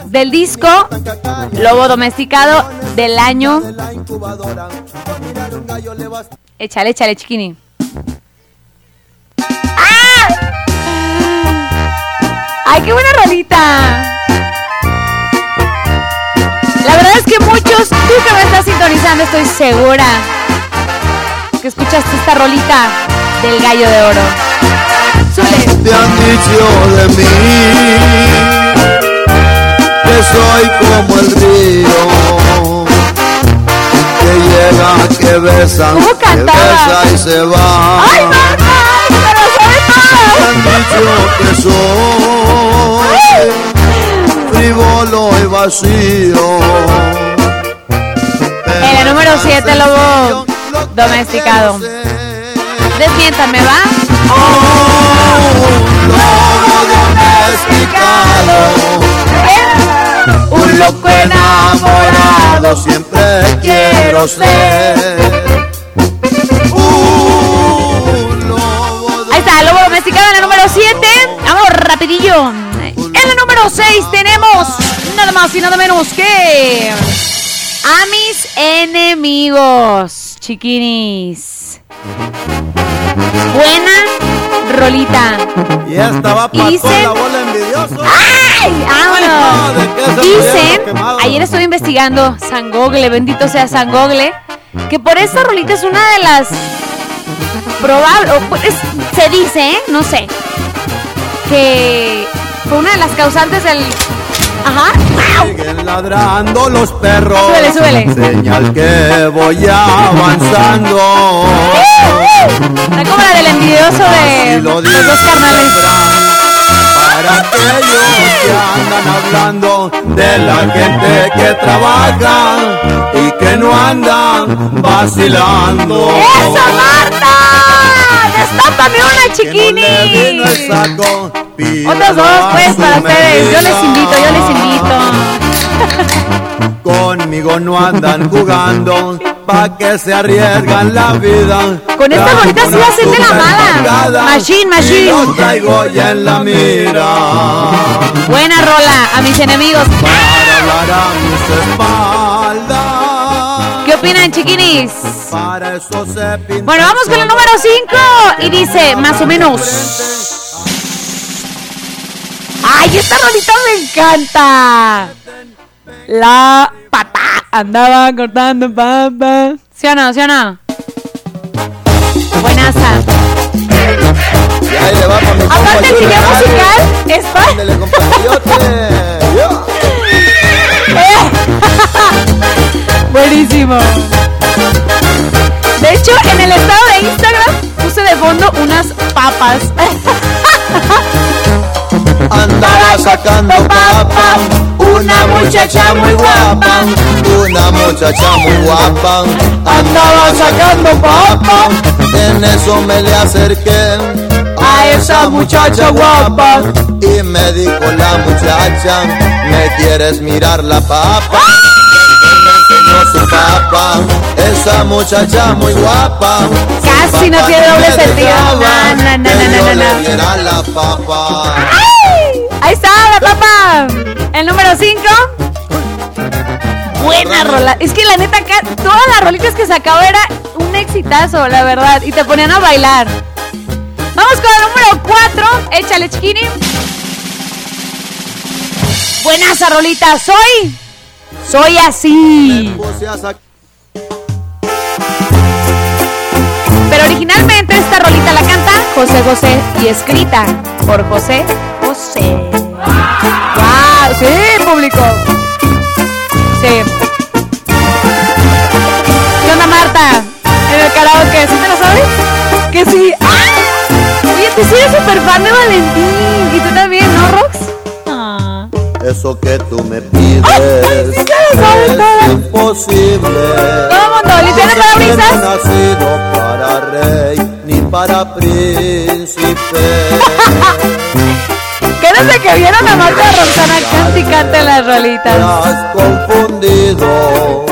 del disco Lobo domesticado del año. Échale, échale, chiquini. ¡Ah! ¡Ay, qué buena rolita! La verdad es que muchos, tú que me estás sintonizando, estoy segura que escuchaste esta rolita del gallo de oro. Te han dicho de mí que soy como el río que llega, que besa, ¿Cómo que besa y se va. ¡Ay, mamá! ¡Pero sabe Te han dicho que soy frívolo y vacío. En la número 7, lobo domesticado. Desmiéntame, ¿va? Un loco enamorado siempre quiero ser. Ahí está, lobo domesticado en la número 7. Vamos rapidillo. En la número 6 tenemos nada más y nada menos que a mis enemigos, chiquinis. Buena rolita. Y para dicen- la bola envidiosa. ¡Ay! ¡Vámonos! ¿de qué se Dicen, ayer estuve investigando San Gogle, bendito sea San Gogle, que por esta rolita es una de las probables, o pues, se dice, ¿eh? no sé, que fue una de las causantes del... Ajá. Siguen ladrando los perros. Súbele, súbele. Señal que voy avanzando. La como la del envidioso de lo los dos carnales. Para aquellos que andan hablando de la gente que trabaja y que no andan vacilando. ¡Eso, Marta! ¡Destápame una, chiquini! Otros dos, pues, para ustedes. Yo les invito, yo les invito. Conmigo no andan jugando, pa' que se arriesgan la vida. Con esta bolita sí va a ser de la mala. Machine, machine. Traigo ya en la mira. Buena rola, a mis enemigos. Para hablar a mis espaldas. ¿Qué opinan, chiquinis? Para eso se pinta Bueno, vamos con el número 5 y dice más o menos. ¡Ay, esta rolita me encanta! La pata andaba cortando papa. ¿Sí o no? ¿Sí o no? Buenaza. Aparte, el video musical es pa- Ándele, compatriote. Yo. Buenísimo. De hecho, en el estado de Instagram puse de fondo unas papas. Andaba sacando papa, una muchacha muy guapa, una muchacha muy guapa. Andaba sacando papa, en eso me le acerqué a esa muchacha guapa y me dijo la muchacha, ¿me quieres mirar la papa? Me enseñó su papa, es esa muchacha muy guapa. Casi no tiene doble sentido. No, no, no, no, no, no, la papa. Ahí está la papa. El número 5. Buena rola. Es que la neta acá, todas las rolitas que sacaba era un exitazo, la verdad. Y te ponían a bailar. Vamos con el número 4. Échale, chiquini. Buenaza rolita. Soy. Soy así. Pero originalmente esta rolita la canta José José y escrita por José José. ¡Wow! Sí, público. Sí. ¿Qué onda, Marta? En el karaoke, ¿sí te lo sabes? Que sí. ¡Ah! Oye, tú eres súper fan de Valentín. Y tú. Ah. Eso que tú me pides sí te lo sabes es imposible. Todo mundo, que parabrisas. No he nacido para rey ni para príncipe. Que desde que vieron a Marta Roxana cante y cante las Te rolitas. has confundido.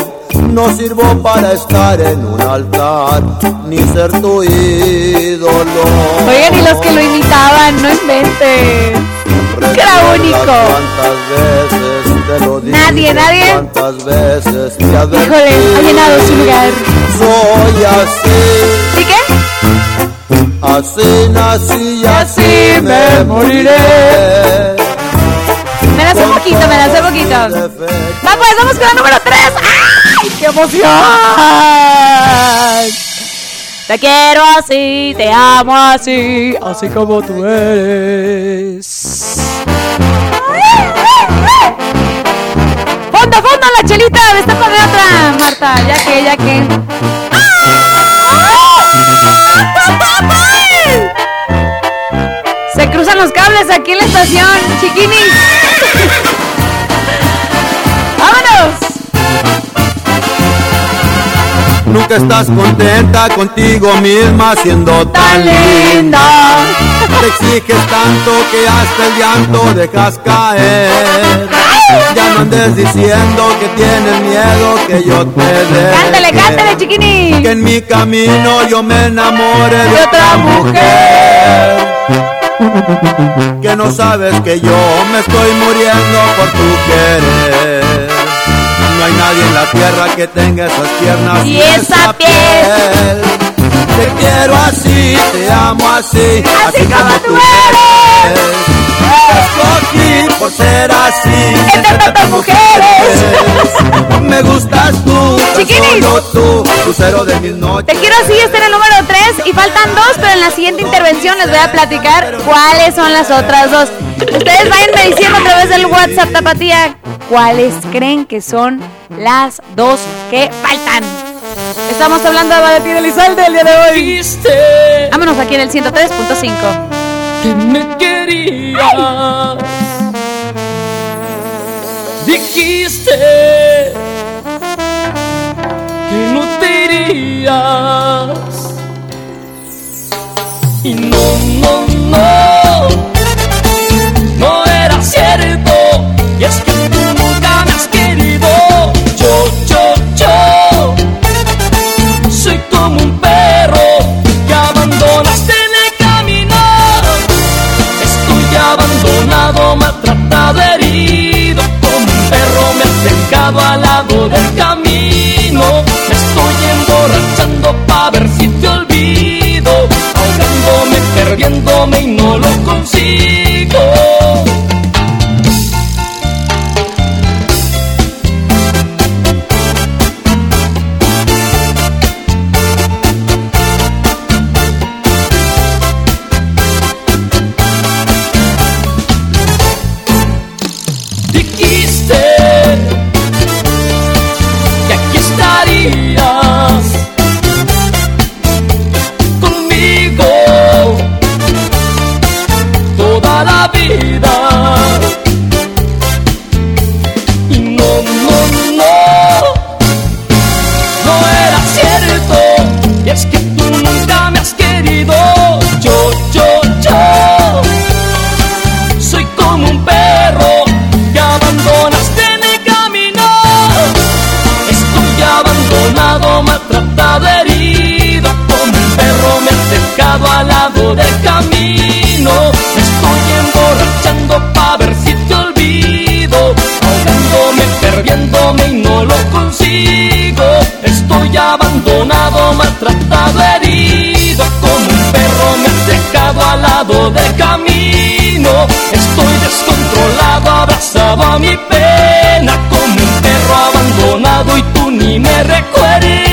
No sirvo para estar en un altar ni ser tu ídolo. Oigan, y los que lo imitaban, no inventen. Que era único. ¿Cuántas veces te lo dije? Nadie, nadie. ¿Cuántas veces te? Híjole, ha llenado su lugar. Soy así, ¿Y qué? así nací y así me moriré. Me das un poquito, me das un poquito. Va, pues, vamos con el número 3. ¡Ay, qué emoción! Te quiero así, te amo así, así como tú eres. Fondo, fondo, la chelita, destápame otra, Marta, ya que, ya que. Se cruzan los cables aquí en la estación, chiquinis. ¡Vámonos! Nunca estás contenta contigo misma siendo tan linda. Te exiges tanto que hasta el llanto dejas caer. Ya no andes diciendo que tienes miedo que yo te deje. Cántale, cántale, chiquini. Que en mi camino yo me enamore de otra mujer. Que no sabes que yo me estoy muriendo por tu querer. No hay nadie en la tierra que tenga esas piernas Y esa piel. Te quiero así, te amo así, así, como tú eres. Te escogí por ser así, entre tantas mujeres. Me gustas tú, Chiquinis. tú, lucero de mis noches. Te quiero así, este era el número 3 y faltan dos, pero en la siguiente intervención les voy a platicar cuáles son las otras dos. Ustedes vayanme diciendo a través del WhatsApp Tapatía cuáles creen que son las dos que faltan. Estamos hablando de Valentín Elizalde el día de hoy. Vámonos aquí en el 103.5. que me querías. Dijiste que no te irías. Y no, no, no, no al lado del camino. Me estoy emborrachando pa' ver si te olvido. Ahogándome, perdiéndome y no lo consigo. Lado del camino. Estoy descontrolado, abrazado a mi pena. Como un perro abandonado y tú ni me recuerdas.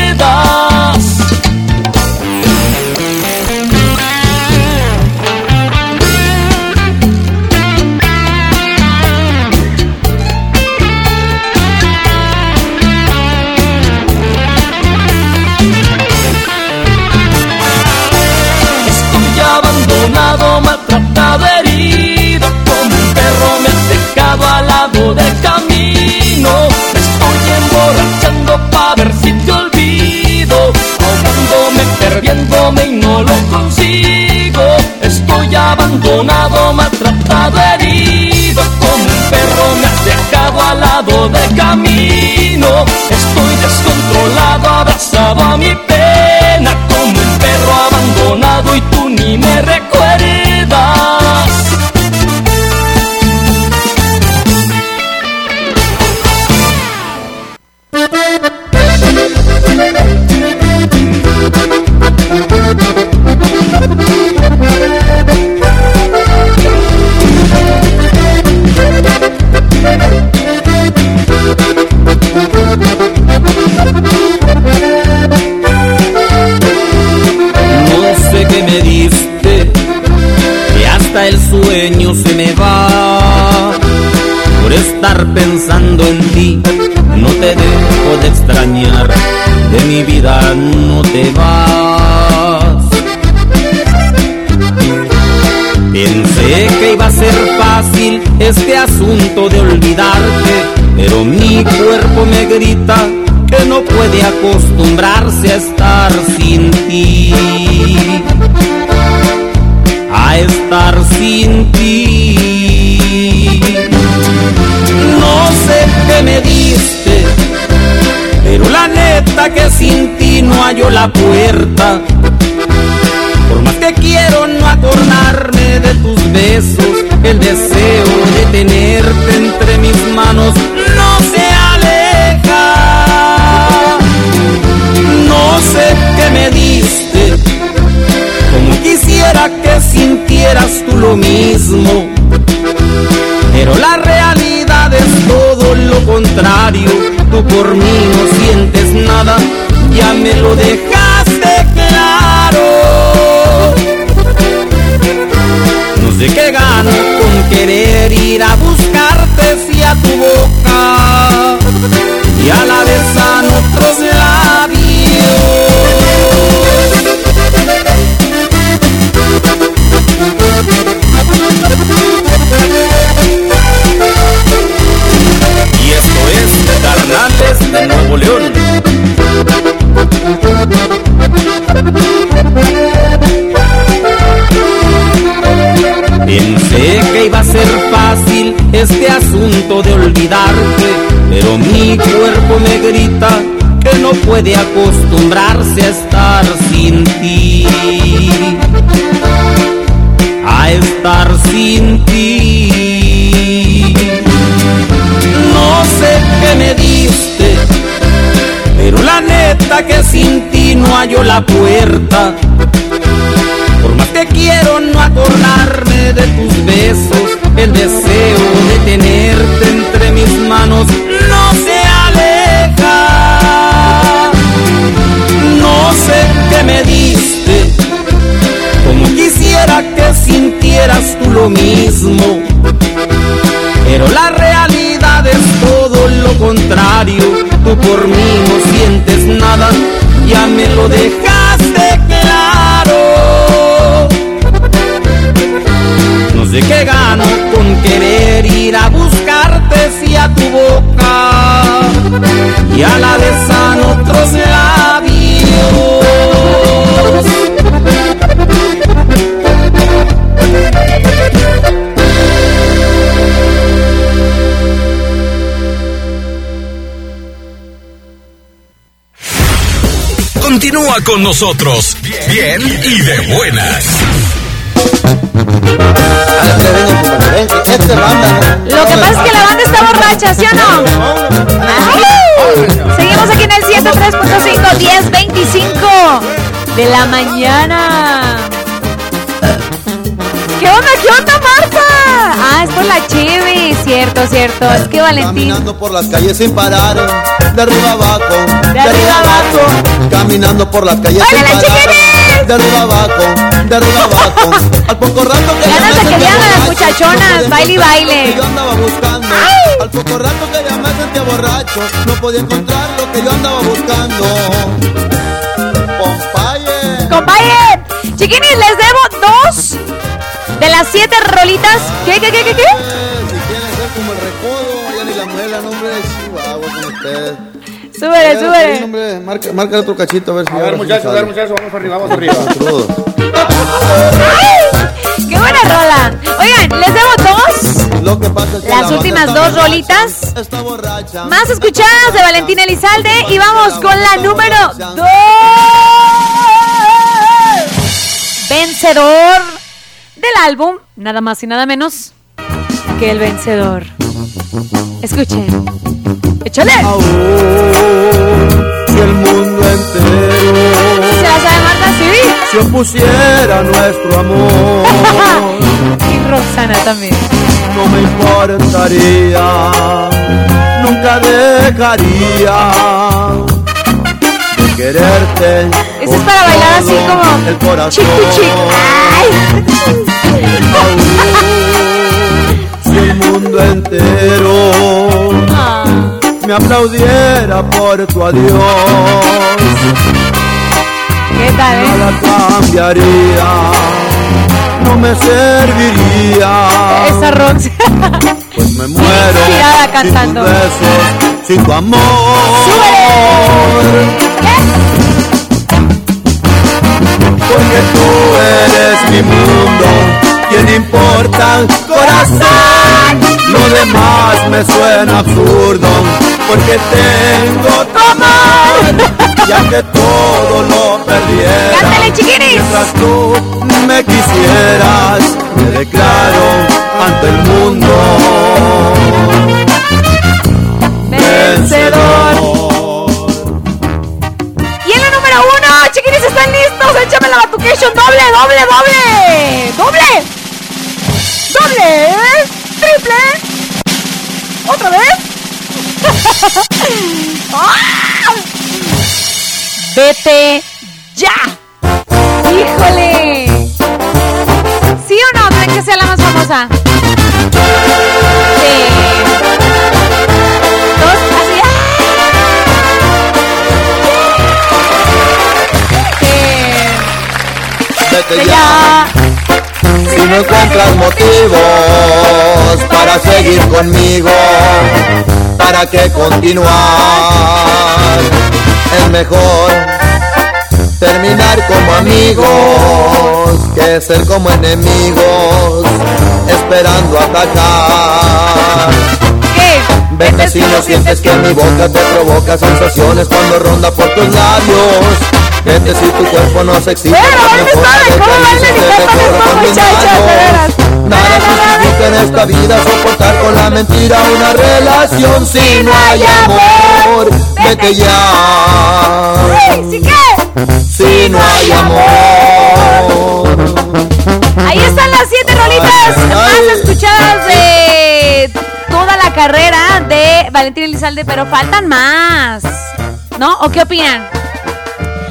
Abandonado, maltratado, herido Como un perro me has dejado al lado del camino. Estoy descontrolado, abrazado a mi pena Como un perro abandonado y tú ni me recuerdas pensando en ti, no te dejo de extrañar, de mi vida no te vas. Pensé que iba a ser fácil este asunto de olvidarte, pero mi cuerpo me grita que no puede acostumbrarse a estar sin ti. La puerta. Por más que quiero no acordarme de tus besos, el deseo de tenerte entre mis manos no se aleja. No sé qué me diste, como quisiera que sintieras tú lo mismo. Pero la realidad es todo lo contrario, tú por mí no sientes nada, ya me lo dejaste claro. No sé qué gano con querer ir a buscarte si a tu boca Pensé que iba a ser fácil este asunto de olvidarte, pero mi cuerpo me grita que no puede acostumbrarse a estar sin ti. A estar sin ti. No sé qué me diste, pero la neta que sin ti no hallo la puerta. Por más que quiero no acordarme de tus besos, el deseo de tenerte entre mis manos no se aleja. No sé qué me diste, como quisiera que sintieras tú lo mismo. Pero la realidad es todo lo contrario, tú por mí no sientes nada, ya me lo dejaste claro. No sé qué gano con querer ir a buscarte si a tu boca y a la vez Continúa con nosotros, bien y de buenas. Banda, Lo que pasa es que la banda está borracha, ¿sí o no? Ay. Seguimos aquí en el 103.5, 1025 de la mañana. ¿Qué onda? ¿Qué onda, Marta? Ah, es por la cheve, cierto, cierto. Es que Valentín. Caminando por las calles sin parar, de arriba abajo, de, arriba abajo, caminando por las calles ¡Órale, chiquines! de arriba abajo, de arriba abajo, al poco rato que Ganas de me que sentía vean a las muchachonas, no baile y baile. yo andaba buscando, al poco rato que ya me sentía borracho, no podía encontrar lo que yo andaba buscando. Pompaye. Compañe, chiquinis, les debo dos de las siete rolitas. ¿Qué, qué, qué, qué, qué? Si quieren ser como el recodo, ya ni la muela, no, hombre, Súbele, súbele. hombre, marca, marca otro cachito a ver si A ver, muchachos, a ver, muchachos, vamos arriba, vamos arriba. ¡Qué buena rola! Oigan, les debo dos. Lo que pasa es que la Las últimas dos borracha, rolitas Está borracha. más escuchadas de Valentín Elizalde y vamos con la número dos. Vencedor del álbum, nada más y nada menos que el vencedor. Escuchen. Échale. Si el mundo entero ¿Se la sabe Marta? Sí. se opusiera nuestro amor, Y Roxana también. no me importaría, nunca dejaría de quererte. Ese es para bailar así como el corazón. chic. ¡Ay! Si el mundo entero Ah. Me aplaudiera por tu adiós, ¿Qué tal, eh? nada cambiaría, no me serviría, Esa Rox. pues me muero inspirada sin cantando. tus besos, sin tu amor. Porque tú eres mi mundo, ¿quién importa? Corazón, lo demás me suena absurdo, porque tengo amor, ya que todo lo perdiera. ¡Cántale, chiquinis! Mientras tú me quisieras, me declaro ante el mundo Vencedor. Y en la número uno, chiquinis, ¿están listos? Échame la batucation. Doble, doble, doble. Doble. Doble. Triple. ¿Otra vez? Vete ya. Híjole. ¿Sí o no? ¿Creen que sea la más famosa? Sí. Dos, así. Vete ¡Ah! ya. Si no encuentras motivos para seguir conmigo, ¿para qué continuar? Es mejor terminar como amigos que ser como enemigos, esperando atacar. Vete si no sientes que mi boca te provoca sensaciones cuando ronda por tus labios. Vete si tu cuerpo no se excita. Pero, ¿dónde cómo bailan y cantan estos muchachos, de veras? Nada justifica en esta vida soportar con la mentira una relación si no hay amor. Vete ya. Si no hay amor. Ahí están las siete rolitas más escuchadas de toda la carrera de Valentín Elizalde, pero faltan más. ¿No? ¿O qué opinan?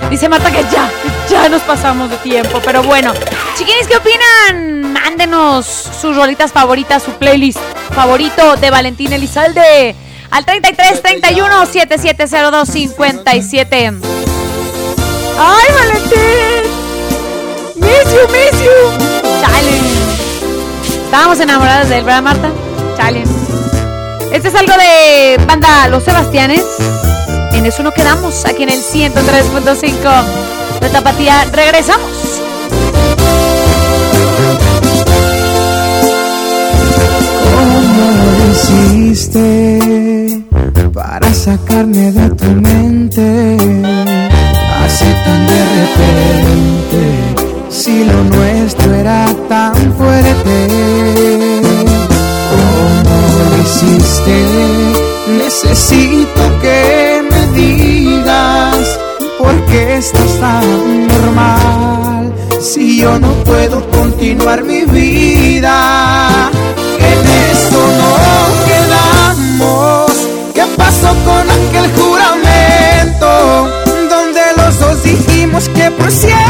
Dice Marta que ya, ya nos pasamos de tiempo, pero bueno. Chiquinis, ¿qué opinan? Mándenos sus rolitas favoritas, su playlist favorito de Valentín Elizalde al 33 31 7702 57. ¡Ay, Valentín! ¡Miss you, miss you! ¡Chale! Estábamos enamoradas de él, ¿verdad, Marta? ¡Chale! Este es algo de banda Los Sebastianes. En eso nos quedamos aquí en el 103.5 de Tapatía. Regresamos. hiciste para sacarme de tu mente? Así tan de repente, si lo nuestro era tan fuerte. ¿Cómo lo hiciste? Necesito que me digas por qué estás tan normal. Si yo no puedo continuar mi vida, en eso no quedamos. ¿Qué pasó con aquel juramento? Donde los dos dijimos que por siempre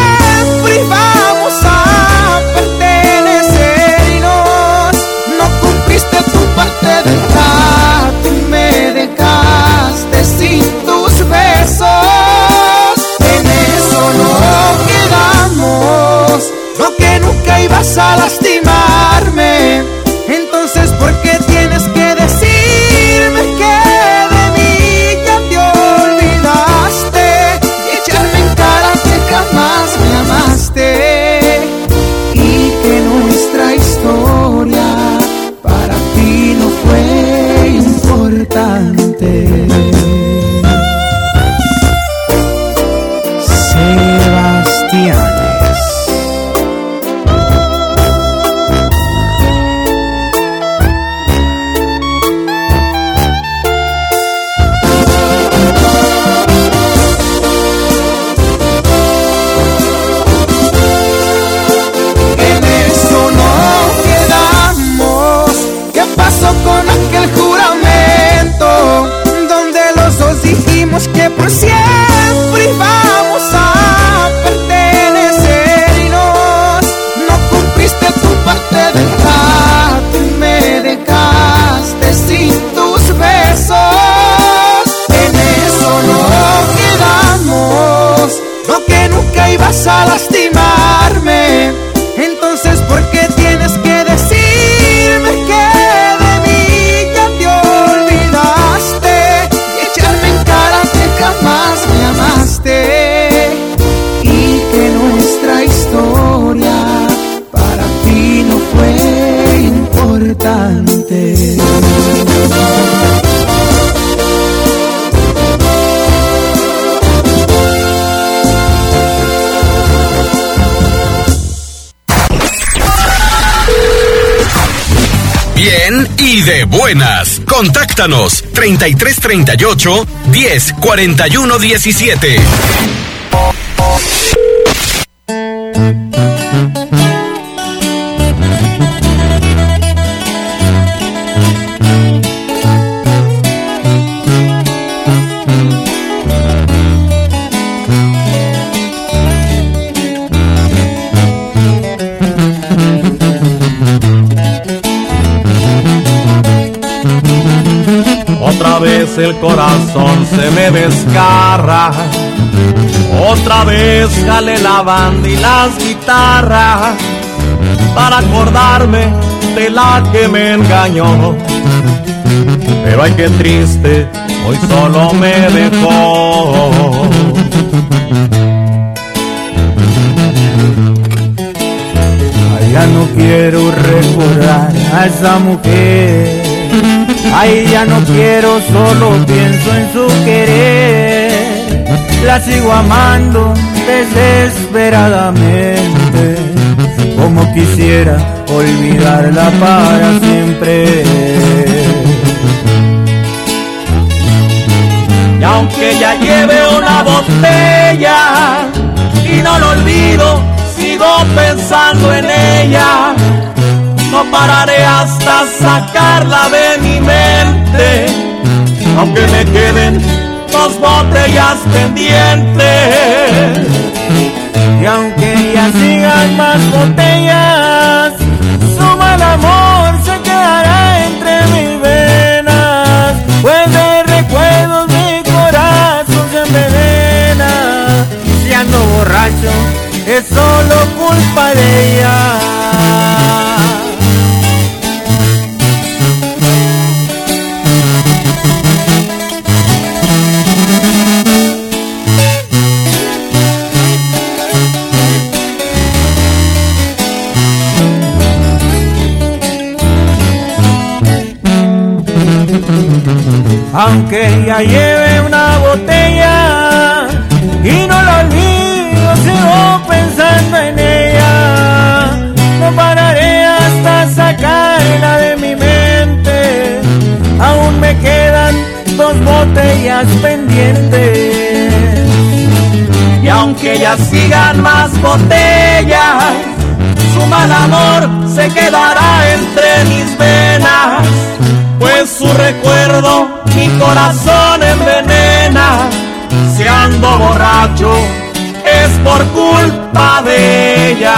Contáctanos 3338 10 41 17. Me desgarra. Otra vez jale la banda y las guitarras para acordarme de la que me engañó. Pero ay qué triste, hoy solo me dejó. Ay, ya no quiero recordar a esa mujer. Ay, ya no quiero, solo pienso en su querer. La sigo amando desesperadamente. Como quisiera olvidarla para siempre. Y aunque ya lleve una botella y no lo olvido, sigo pensando en ella. No pararé hasta sacarla de mi mente, aunque me queden dos botellas pendientes. Y aunque ya sigan más botellas, su mal amor se quedará entre mis venas. Pues de recuerdos mi corazón se envenena. Si ando borracho, es solo culpa de ella. que ella lleve una botella y no la olvido, sigo pensando en ella. No pararé hasta sacarla de mi mente, aún me quedan dos botellas pendientes. Y aunque ya sigan más botellas, su mal amor se quedará entre mis venas, pues su recuerdo mi corazón envenena. Si ando borracho, es por culpa de ella.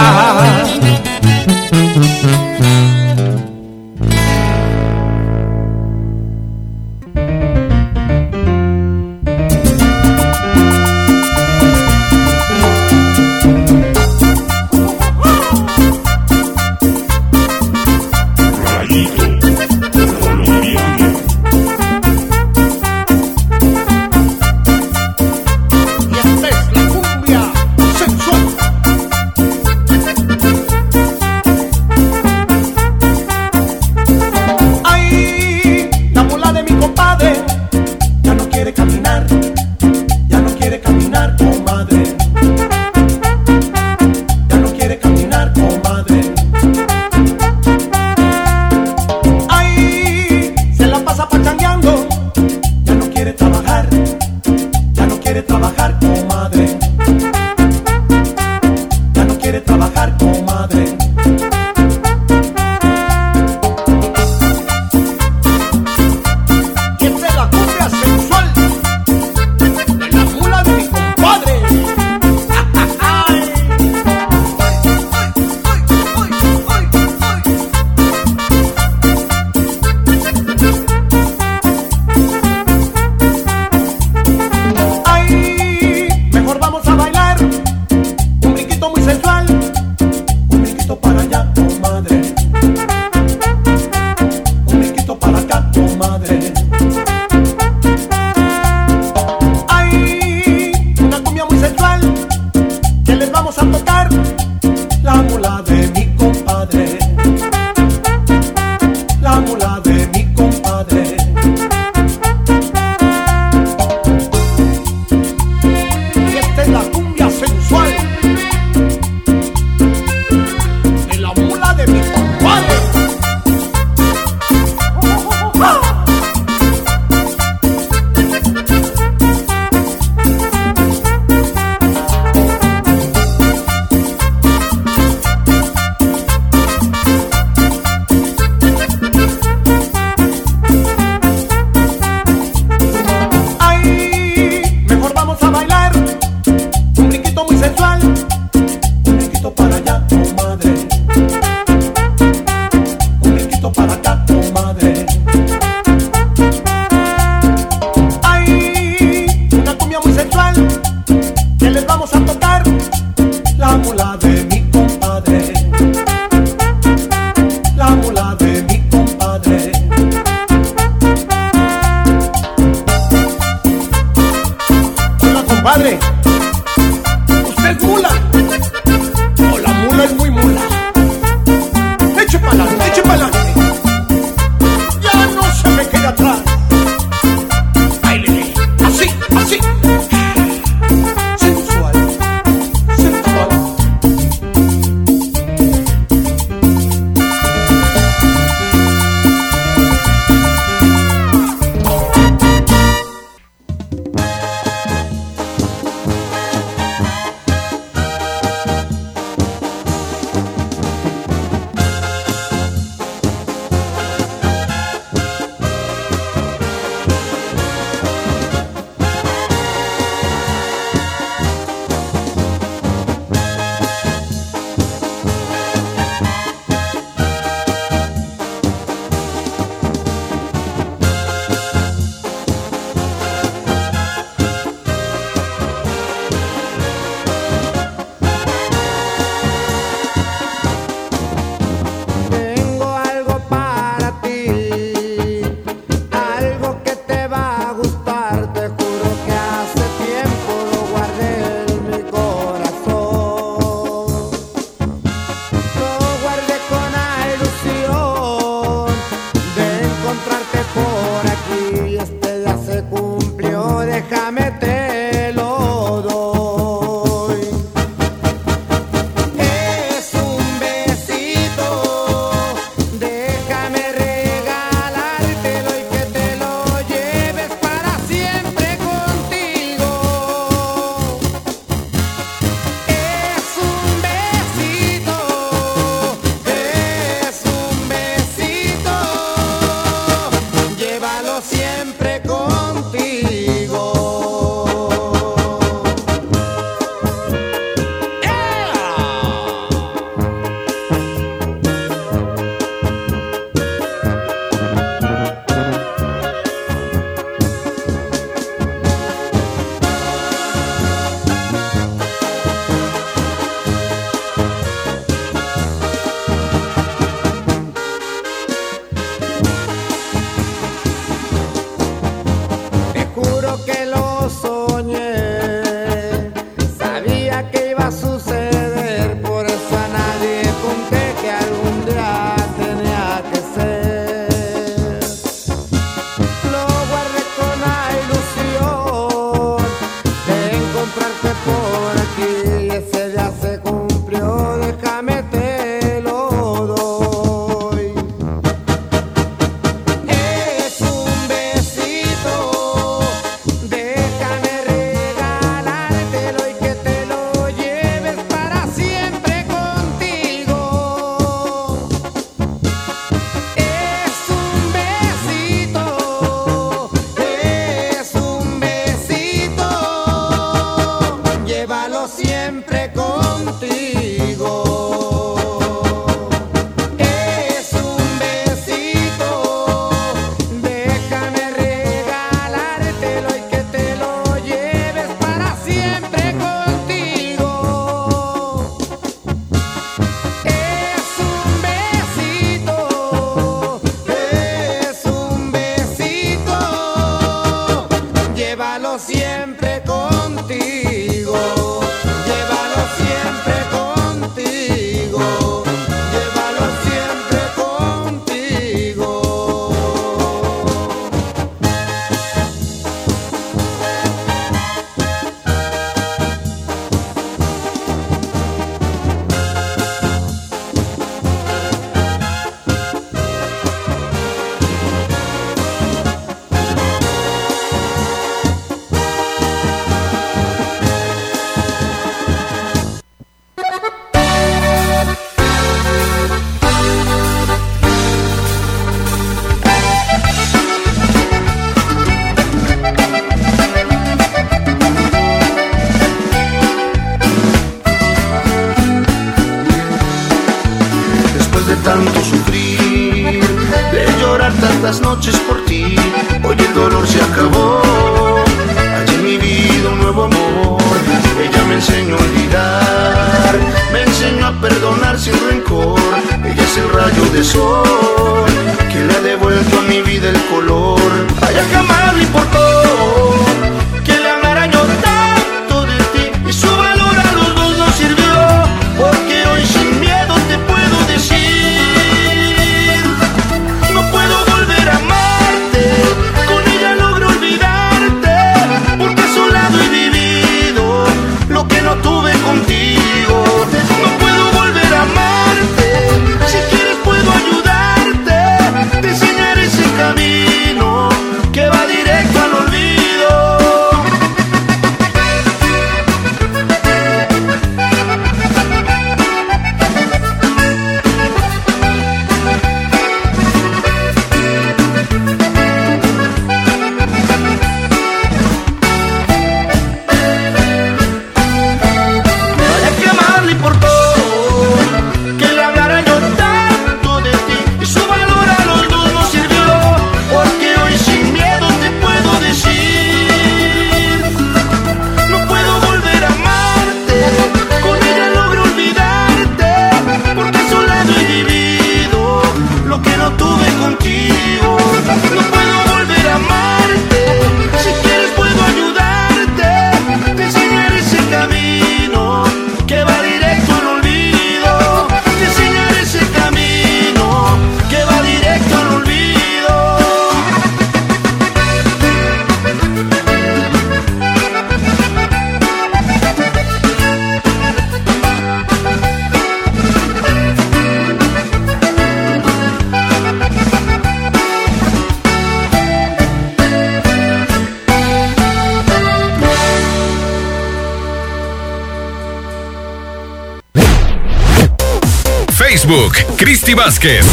Cristi Vázquez.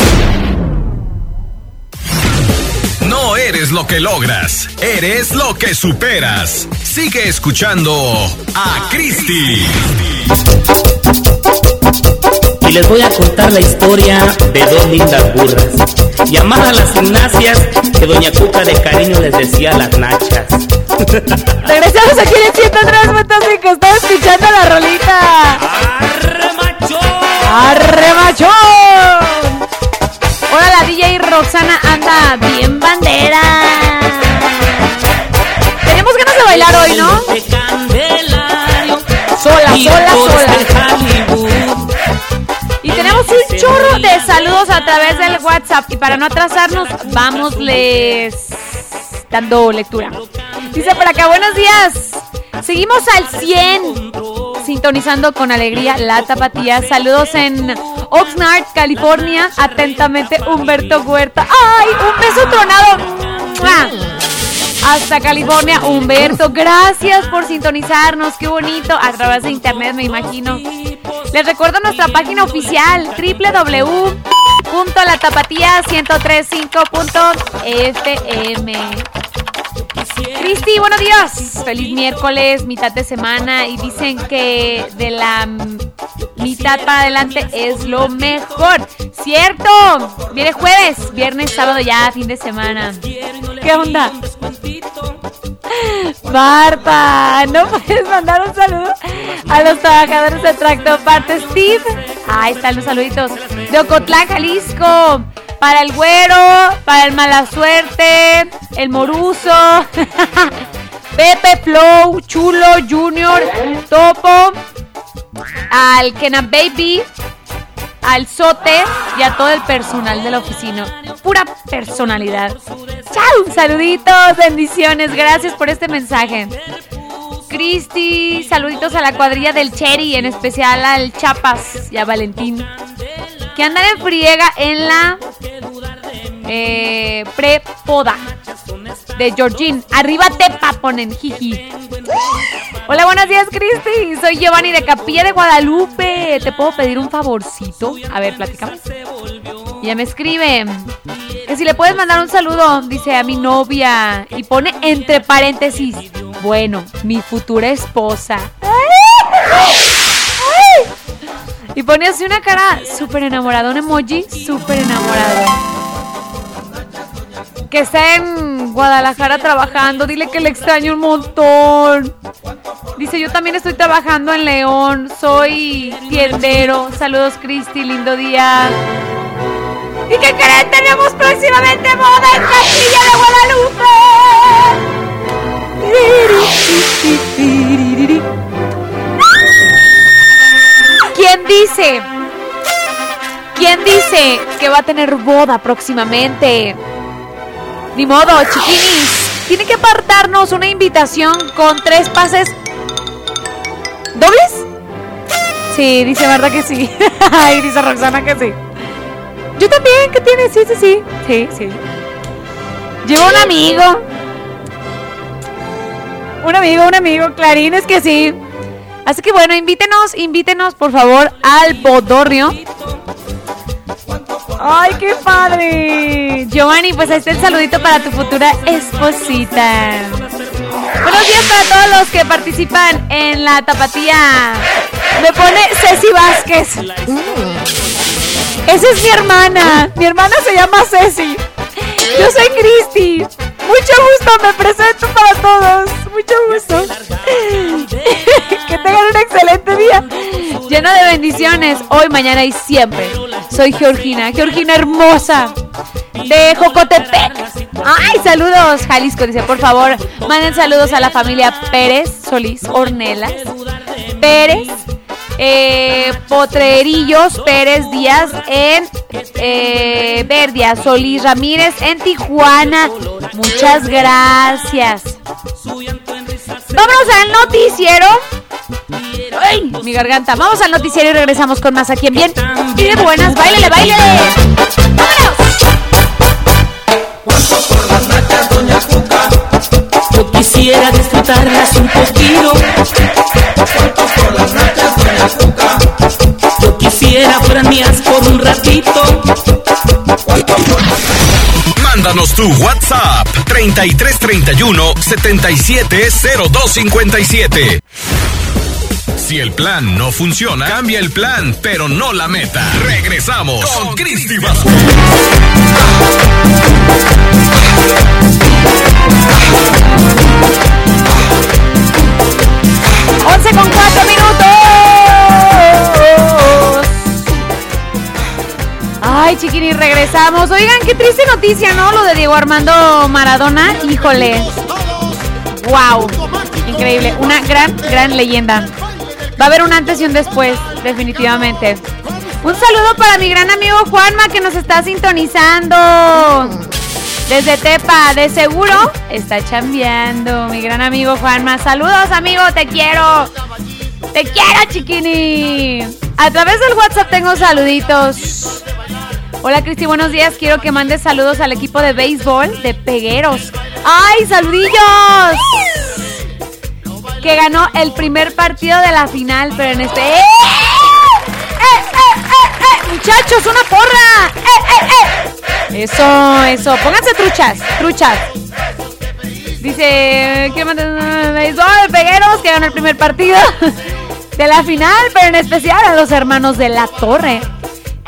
No eres lo que logras, eres lo que superas. Sigue escuchando a Cristi. Y les voy a contar la historia de dos lindas burras. Llamadas a las gimnasias que Doña Cuca de cariño les decía las nachas. Regresamos aquí en 103.5. Estaba escuchando la rolita. Anda bien bandera. Tenemos ganas de bailar hoy, ¿no? Sola, sola, sola. Y tenemos un chorro de saludos a través del WhatsApp. Y para no atrasarnos, vámosles dando lectura. Dice por acá, buenos días. Seguimos al 100. Sintonizando con alegría la tapatía. Saludos en Oxnard, California. Atentamente, Humberto Huerta. Un beso tronado. Hasta California, Humberto. Gracias por sintonizarnos. Qué bonito. A través de internet, me imagino. Les recuerdo nuestra página oficial www.latapatía1035.fm. Cristi, buenos días. Feliz miércoles, mitad de semana. Y dicen que de la mitad para adelante es lo mejor. ¿Cierto? Viene jueves, viernes, sábado ya, fin de semana. ¿Qué onda? Marta, ¿no puedes mandar un saludo a los trabajadores de Tractoparte Steve? Ahí están los saluditos. De Ocotlán, Jalisco. Para el güero, para el mala suerte, el moruso. Pepe, Flow, Chulo, Junior, Topo, al Kenan Baby, al Sote y a todo el personal de la oficina. Pura personalidad. Chao, saluditos, bendiciones, gracias por este mensaje. Cristi, saluditos a la cuadrilla del Cherry, en especial al Chapas y a Valentín, que andan en friega en la eh, pre-poda de Georgine. Arriba Tepa ponen, jiji. Hola, buenos días, Cristi. Soy Giovanni de Capilla de Guadalupe. ¿Te puedo pedir un favorcito? A ver, platicamos. Ya me escribe que si le puedes mandar un saludo, dice a mi novia. Y pone entre paréntesis, bueno, mi futura esposa. Y pone así una cara súper enamorada, un emoji súper enamorado. Que está en Guadalajara trabajando, dile que le extraño un montón. Dice, yo también estoy trabajando en León, soy tiendero. Saludos, Cristi, lindo día. ¿Y qué creen? Tenemos próximamente boda en Castilla de Guadalupe. ¿Quién dice? ¿Quién dice que va a tener boda próximamente? Ni modo, chiquinis. Tiene que apartarnos una invitación con tres pases. ¿Dobles? Sí, dice verdad que sí. Ay, dice Roxana que sí. Yo también, ¿qué tiene? Sí, sí, sí. Sí, sí. Llevo un amigo. Un amigo, un amigo. Clarín, es que sí. Así que bueno, invítenos, invítenos por favor al Bodorrio. ¡Ay, qué padre! Giovanni, pues ahí está el saludito para tu futura esposita. Buenos días para todos los que participan en la tapatía. Me pone Ceci Vázquez. Esa es mi hermana. Mi hermana se llama Ceci. Yo soy Cristi. Mucho gusto, me presento para todos. Mucho gusto. que tengan un excelente día. Lleno de bendiciones. Hoy, mañana y siempre. Soy Georgina. Georgina hermosa. De Jocotepec. Ay, saludos. Jalisco dice, por favor, manden saludos a la familia Pérez Solís Ornelas. Pérez. Eh, Potrerillos Pérez Díaz en eh, Verdia, Solís Ramírez en Tijuana. Muchas gracias. Vámonos al noticiero. ¡Ay! Mi garganta. Vamos al noticiero y regresamos con más aquí en Bien. Y buenas, bailele, bailele. Yo quisiera disfrutarlas un poquito. Yo un ratito. Mándanos tu WhatsApp 3331 770257. Si el plan no funciona, cambia el plan, pero no la meta. Regresamos con Cristi Vasco. 11 con 4 minutos. Ay, chiquini, regresamos. Oigan, qué triste noticia, ¿no? Lo de Diego Armando Maradona. Híjole. Wow. Increíble. Una gran, gran leyenda. Va a haber un antes y un después, definitivamente. Un saludo para mi gran amigo Juanma que nos está sintonizando. Desde Tepa, de seguro está chambeando. Mi gran amigo Juanma. Saludos, amigo, te quiero. Te quiero, chiquini. A través del WhatsApp tengo saluditos. Hola, Cristi, buenos días. Quiero que mandes saludos al equipo de béisbol de Pegueros. ¡Ay, saludillos! Que ganó el primer partido de la final, pero en este. ¡Eh! ¡Eh, eh, eh! Muchachos, una porra. ¡Eh, eh, eh! Eso, eso. Pónganse truchas, truchas. Dice, ¿qué mandas? Béisbol de Pegueros que ganó el primer partido de la final, pero en especial a los hermanos de la Torre,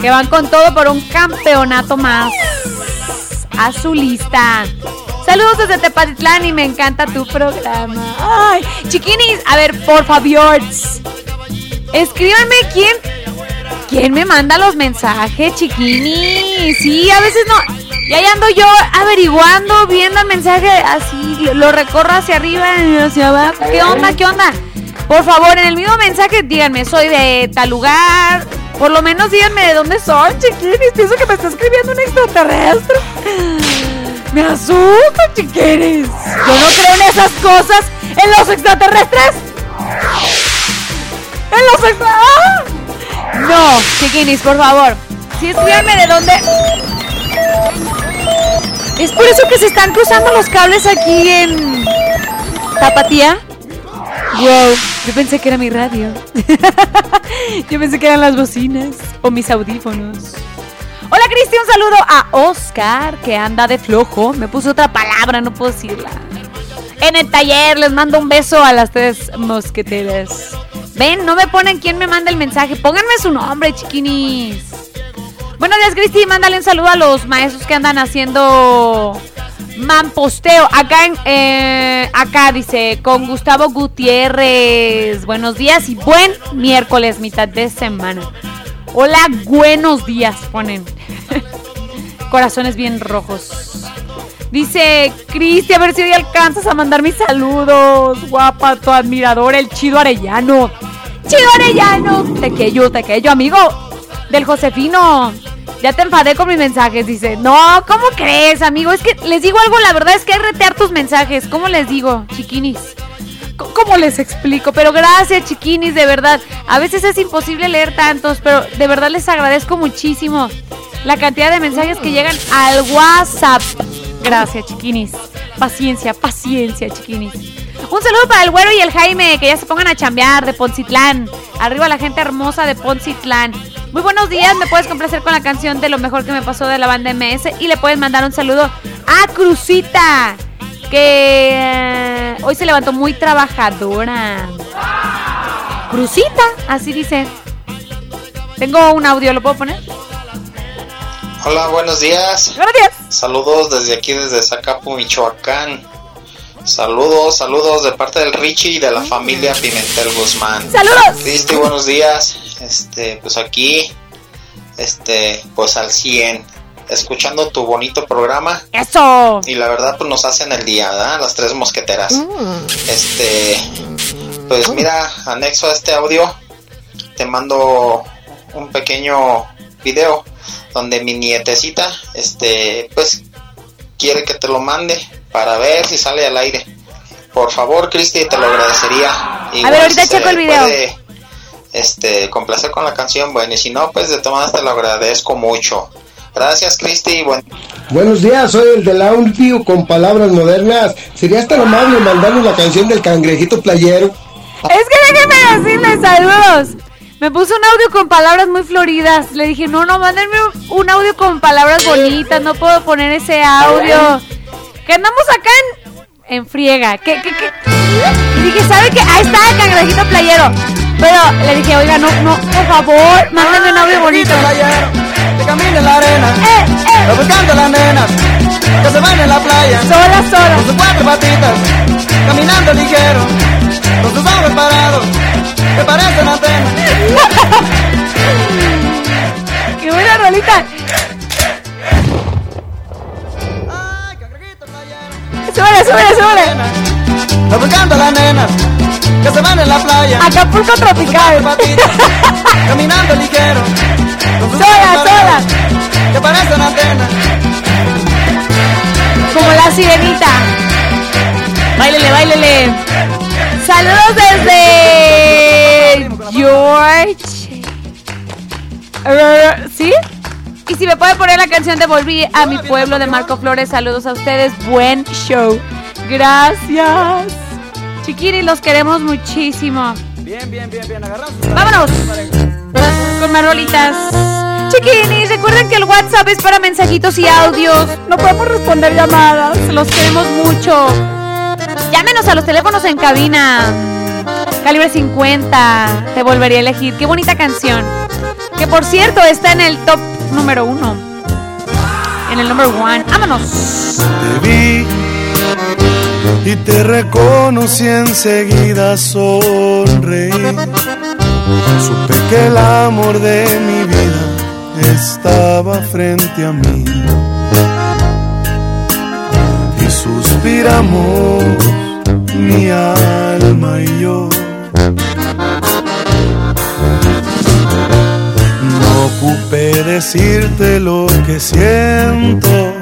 que van con todo por un campeonato más. Azulista. Saludos desde Tepatitlán y me encanta tu programa. Ay, chiquinis, a ver, por favor. Escríbanme quién. ¿Quién me manda los mensajes, chiquinis? Sí, a veces no. Y ahí ando yo averiguando, viendo el mensaje así, lo recorro hacia arriba y hacia abajo. ¿Qué onda? ¿Qué onda? Por favor, en el mismo mensaje díganme, soy de tal lugar. Por lo menos díganme de dónde son, chiquinis. Pienso que me está escribiendo un extraterrestre. Me asusta, chiquinis. Yo no creo en esas cosas. ¿En los extraterrestres? ¿En los extra... ¡Ah! No, chiquinis, por favor. Sí, escríbanme de dónde... Es por eso que se están cruzando los cables aquí en Tapatía. Wow, yo pensé que era mi radio. yo pensé que eran las bocinas o mis audífonos. Hola Cristi, un saludo a Oscar que anda de flojo. Me puso otra palabra, no puedo decirla. En el taller les mando un beso a las tres mosqueteras. Ven, no me ponen quién me manda el mensaje. Pónganme su nombre, chiquinis. Buenos días, Cristi. Mándale un saludo a los maestros que andan haciendo mamposteo. Acá, en, eh, acá dice, con Gustavo Gutiérrez. Buenos días y buen miércoles, mitad de semana. Hola, buenos días, ponen. Corazones bien rojos. Dice, Cristi, a ver si hoy alcanzas a mandar mis saludos. Guapa, tu admirador, el chido arellano. Chido arellano. Tequeyo, tequeyo, amigo. Del Josefino. Ya te enfadé con mis mensajes, dice. No, ¿cómo crees, amigo? Es que les digo algo, la verdad es que hay retear tus mensajes. ¿Cómo les digo, chiquinis? ¿Cómo les explico? Pero gracias, chiquinis, de verdad. A veces es imposible leer tantos, pero de verdad les agradezco muchísimo la cantidad de mensajes que llegan al WhatsApp. Gracias, chiquinis. Paciencia, paciencia, chiquinis. Un saludo para el güero y el Jaime, que ya se pongan a chambear de Poncitlán. Arriba la gente hermosa de Poncitlán. Muy buenos días, me puedes complacer con la canción de lo mejor que me pasó de la banda MS y le puedes mandar un saludo a Cruzita, que eh, hoy se levantó muy trabajadora. Cruzita, así dice. Tengo un audio, ¿lo puedo poner? Hola, buenos días. Buenos días. Saludos desde aquí, desde Zacapu, Michoacán. Saludos, saludos de parte del Richie y de la familia Pimentel Guzmán. ¡Saludos! Cristi, buenos días. Este, pues aquí, este, pues al 100, escuchando tu bonito programa. ¡Eso! Y la verdad, pues nos hacen el día, ¿verdad? Las tres mosqueteras. Este, pues mira, anexo a este audio, te mando un pequeño video donde mi nietecita, este, pues quiere que te lo mande para ver si sale al aire. Por favor, Cristi, te lo agradecería. Igual ver, ahorita si checo el video. puede, este, complacer con la canción, bueno, y si no, pues de todas te lo agradezco mucho. Gracias, Cristi. Buen Buenos días, soy el del audio con palabras modernas. ¿Serías tan amable mandarnos la canción del cangrejito playero? Es que déjenme decirles saludos. Me puso un audio con palabras muy floridas. Le dije, no, no, mándenme un audio con palabras bonitas. No puedo poner ese audio. Que andamos acá en, en friega. Que, que, que- Y dije, ¿sabe qué? Ahí está el cangrejito playero. Pero le dije, oiga, no, no, por favor, mándenme un audio bonito. Que camine en la arena, eh. buscando las nenas, que se van en la playa, sola, sola, con sus cuatro patitas, caminando ligero, con sus ojos parados, que parecen antenas. ¡Qué buena rolita! Súbele, súbele, súbele. buscando las nenas, que se van en la playa, Acapulco tropical. caminando ligero, Sola, sola. que parecen antenas. Como la sirenita. Báilele, báilele. Saludos desde George. ¿Sí? Y si me puede poner la canción de Volví a mi pueblo de Marco Flores, saludos a ustedes. Buen show. Gracias. Chiquiri, los queremos muchísimo. Bien, bien, bien, bien, agarrados. Vámonos. Con más rolitas. Chiquinis, recuerden que el WhatsApp es para mensajitos y audios. No podemos responder llamadas. Los queremos mucho. Llámenos a los teléfonos en cabina. Calibre 50. Te volvería a elegir. Qué bonita canción. Que por cierto está en el top número uno. En el number one. Vámonos. Te vi y te reconocí enseguida sonreí. Supe que el amor de mi vida estaba frente a mí. respiramos mi alma y yo. Ocupé decirte lo que siento,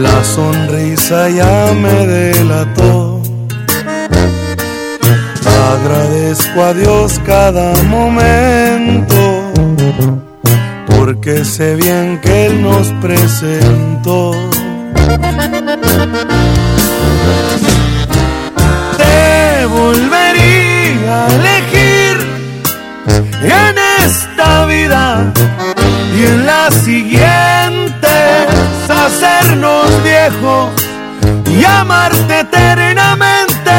la sonrisa ya me delató. Agradezco a Dios cada momento, porque sé bien que Él nos presentó. Te volvería a elegir en esta vida y en la siguiente hacernos viejos y amarte eternamente.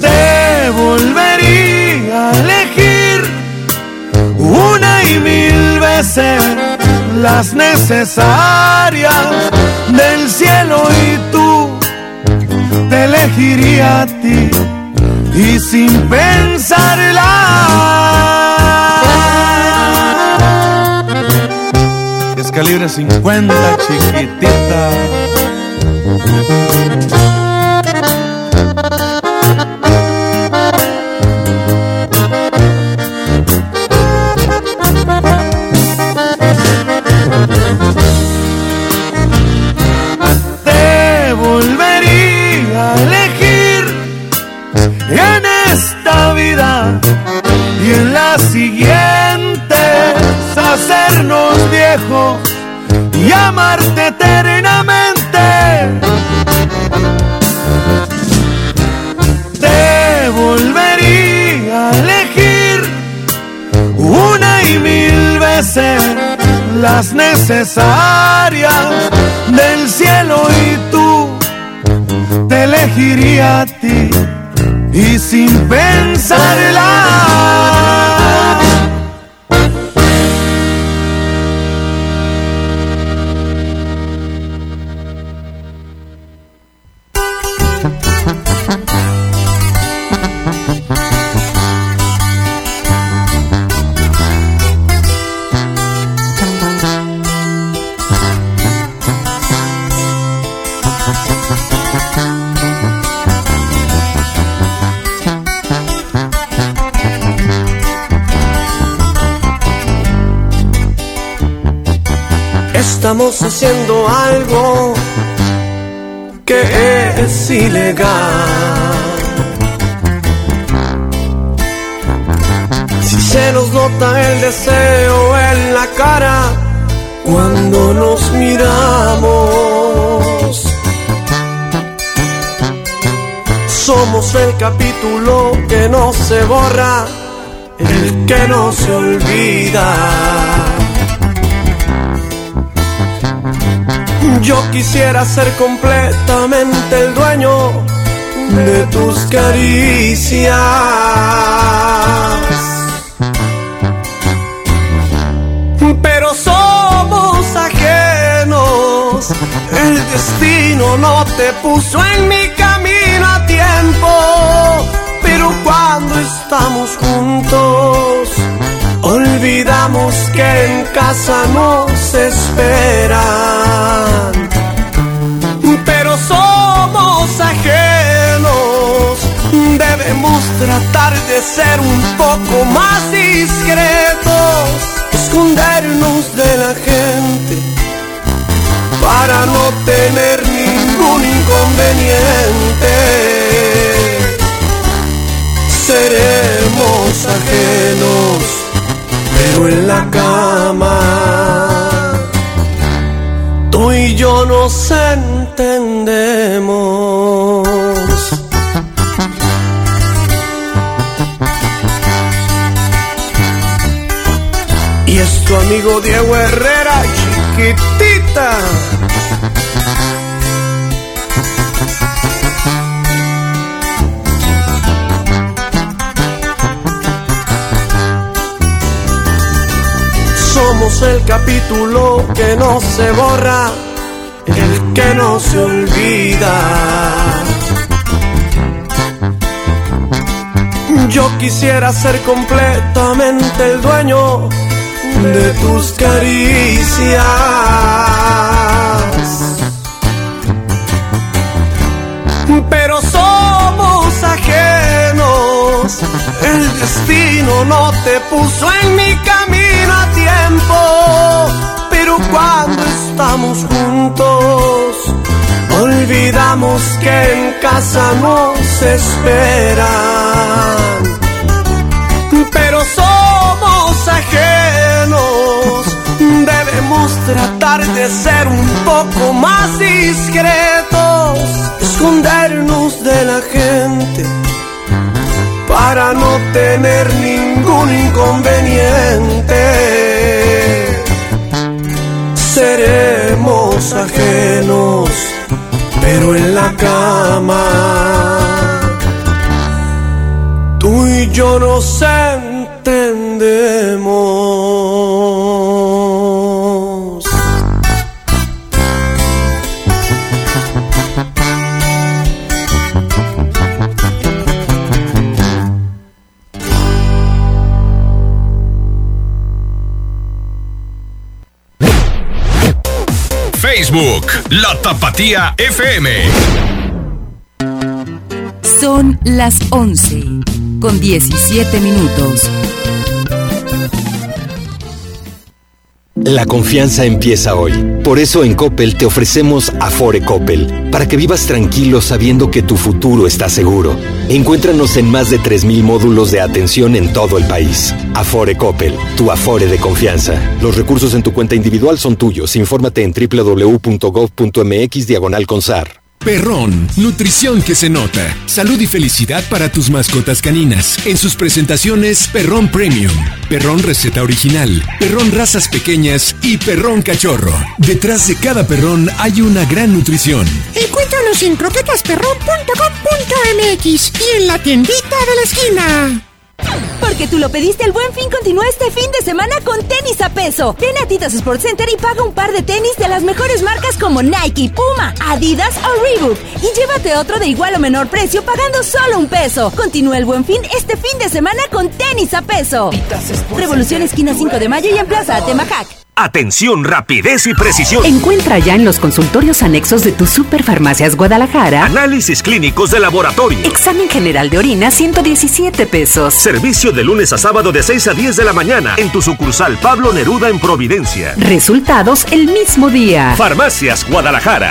Te volvería a elegir una y mil veces las necesarias del cielo y tú te elegiría a ti y sin pensarla. Es calibre 50, chiquitita. Y en la siguiente hacernos viejos y amarte eternamente. Te volvería a elegir una y mil veces las necesarias del cielo y tú te elegiría a ti y sin pensarla. Estamos haciendo algo que es ilegal. Si se nos nota el deseo en la cara cuando nos miramos. Somos el capítulo que no se borra, el que no se olvida. Yo quisiera ser completamente el dueño de tus caricias. Pero somos ajenos. El destino no te puso en mi camino a tiempo. Pero cuando estamos juntos, olvidamos que en casa nos esperan. Pero somos ajenos, debemos tratar de ser un poco más discretos, escondernos de la gente para no tener ningún inconveniente. Seremos ajenos pero en la cama tú y yo nos entendemos. Y es tu amigo Diego Herrera, chiquitita. El capítulo que no se borra, el que no se olvida. Yo quisiera ser completamente el dueño de tus caricias. Pero somos ajenos, el destino no te puso en mi camino a Pero cuando estamos juntos, olvidamos que en casa nos esperan. Pero somos ajenos, debemos tratar de ser un poco más discretos, escondernos de la gente para no tener ningún inconveniente. Ajenos, pero en la cama tú y yo nos entendemos. Facebook, La Tapatía FM. Son las 11 con 17 minutos. La confianza empieza hoy. Por eso en Coppel te ofrecemos Afore Coppel, para que vivas tranquilo sabiendo que tu futuro está seguro. Encuéntranos en más de 3.000 módulos de atención en todo el país. Afore Coppel, tu Afore de confianza. Los recursos en tu cuenta individual son tuyos. Infórmate en www.gov.mx diagonal consar. Perrón, nutrición que se nota. Salud y felicidad para tus mascotas caninas. En sus presentaciones, Perrón Premium, Perrón Receta Original, Perrón Razas Pequeñas y Perrón Cachorro. Detrás de cada perrón hay una gran nutrición. Encuéntranos en croquetasperrón.com.mx y en la tiendita de la esquina. Porque tú lo pediste, el buen fin continúa este fin de semana con tenis a peso. Ven a Titas Sports Center y paga un par de tenis de las mejores marcas como Nike, Puma, Adidas o Reebok. Y llévate otro de igual o menor precio pagando solo un peso. Continúa el buen fin este fin de semana con tenis a peso. Revolución Esquina 5 de Mayo y en Plaza Atemajac. Atención, rapidez y precisión. Encuentra ya en los consultorios anexos de tu Superfarmacias Guadalajara Análisis clínicos de laboratorio. examen general de orina 117 pesos. Servicio de lunes a sábado de 6 a 10 de la mañana en tu sucursal Pablo Neruda en Providencia. Resultados el mismo día. Farmacias Guadalajara.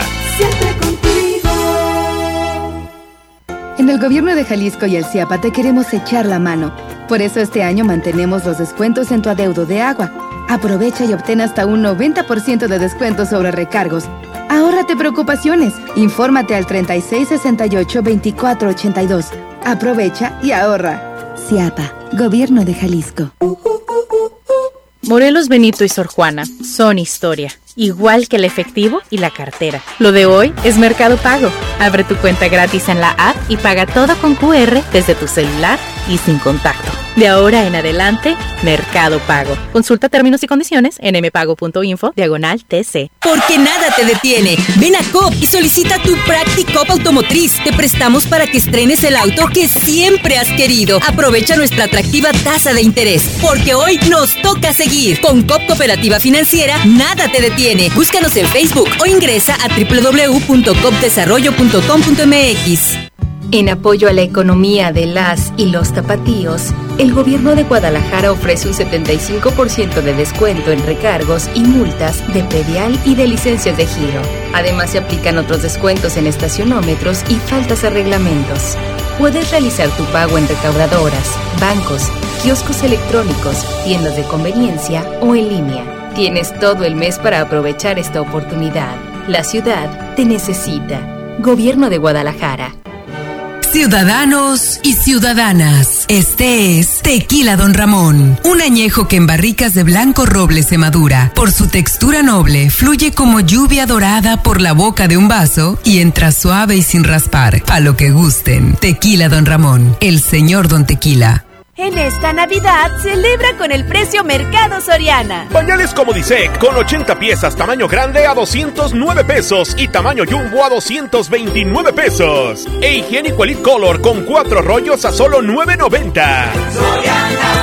En el gobierno de Jalisco y el CIAPA te queremos echar la mano. Por eso este año mantenemos los descuentos en tu adeudo de agua. Aprovecha y obtén hasta un 90% de descuento sobre recargos. Ahórrate preocupaciones. Infórmate al 3668-2482. Aprovecha y ahorra. CIAPA, Gobierno de Jalisco. Morelos Benito y Sor Juana son historia, igual que el efectivo y la cartera. Lo de hoy es Mercado Pago. Abre tu cuenta gratis en la app y paga todo con QR desde tu celular y sin contacto. De ahora en adelante, Mercado Pago. Consulta términos y condiciones en mpago.info diagonal TC. Porque nada te detiene. Ven a COP y solicita tu Practicop Automotriz. Te prestamos para que estrenes el auto que siempre has querido. Aprovecha nuestra atractiva tasa de interés. Porque hoy nos toca seguir. Con COP Cooperativa Financiera, nada te detiene. Búscanos en Facebook o ingresa a www.copdesarrollo.com.mx. En apoyo a la economía de las y los tapatíos, el gobierno de Guadalajara ofrece un 75% de descuento en recargos y multas de predial y de licencias de giro. Además, se aplican otros descuentos en estacionómetros y faltas a reglamentos. Puedes realizar tu pago en recaudadoras, bancos, kioscos electrónicos, tiendas de conveniencia o en línea. Tienes todo el mes para aprovechar esta oportunidad. La ciudad te necesita. Gobierno de Guadalajara. Ciudadanos y ciudadanas, este es Tequila Don Ramón, un añejo que en barricas de blanco roble se madura. Por su textura noble, fluye como lluvia dorada por la boca de un vaso y entra suave y sin raspar. A lo que gusten. Tequila Don Ramón, el señor Don Tequila. En esta Navidad, celebra con el precio Mercado Soriana. Pañales como Disec con 80 piezas tamaño grande a 209 pesos y tamaño jumbo a 229 pesos. E higiénico Elite Color con cuatro rollos a solo 9.90.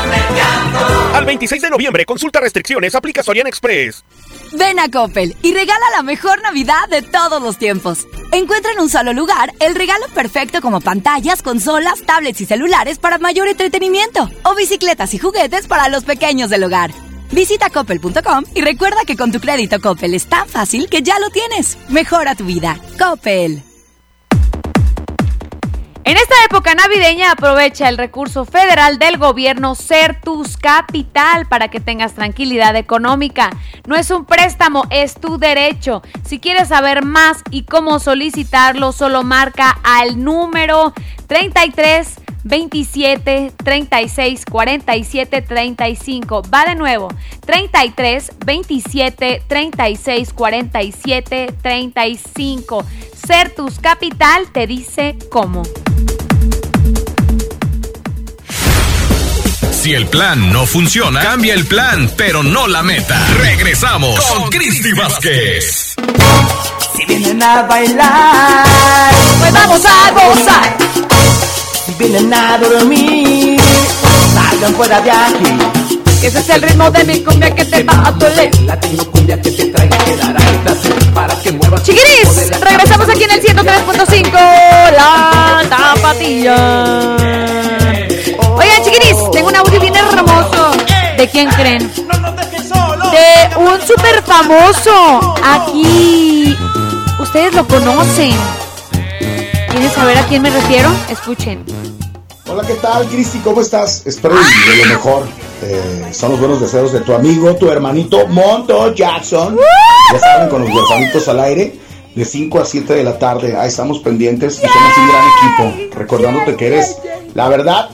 Al 26 de noviembre, consulta restricciones, aplica Sorian Express. Ven a Coppel y regala la mejor Navidad de todos los tiempos. Encuentra en un solo lugar el regalo perfecto como pantallas, consolas, tablets y celulares para mayor entretenimiento o bicicletas y juguetes para los pequeños del hogar. Visita coppel.com y recuerda que con tu crédito Coppel es tan fácil que ya lo tienes. Mejora tu vida. Coppel. En esta época navideña aprovecha el recurso federal del gobierno Certus Capital para que tengas tranquilidad económica. No es un préstamo, es tu derecho. Si quieres saber más y cómo solicitarlo, solo marca al número 33 27 36 47 35. Va de nuevo. 33 27 36 47 35. Certus Capital te dice cómo. Si el plan no funciona, cambia el plan, pero no la meta. Regresamos con Cristi Vázquez. Si vienen a bailar, pues vamos a gozar. Si vienen a dormir, salgan fuera de aquí. Ese es el ritmo de mi cumbia que te va a doler. Latino cumbia que te trae que dará para que muevas. Chiquiris, regresamos aquí en el 103.5, la tapatilla. Oigan, chiquiris, tengo un audio bien hermoso. ¿De quién creen? De un súper famoso. Aquí. Ustedes lo conocen. ¿Quieren saber a quién me refiero? Escuchen. Hola, ¿qué tal, Cristi? ¿Cómo estás? Espero de lo mejor. Eh, son los buenos deseos de tu amigo, tu hermanito Monto Jackson. Ya saben, con los huerfanitos al aire, de 5 a 7 de la tarde. Ahí estamos pendientes y somos un gran equipo. Recordándote que eres, la verdad,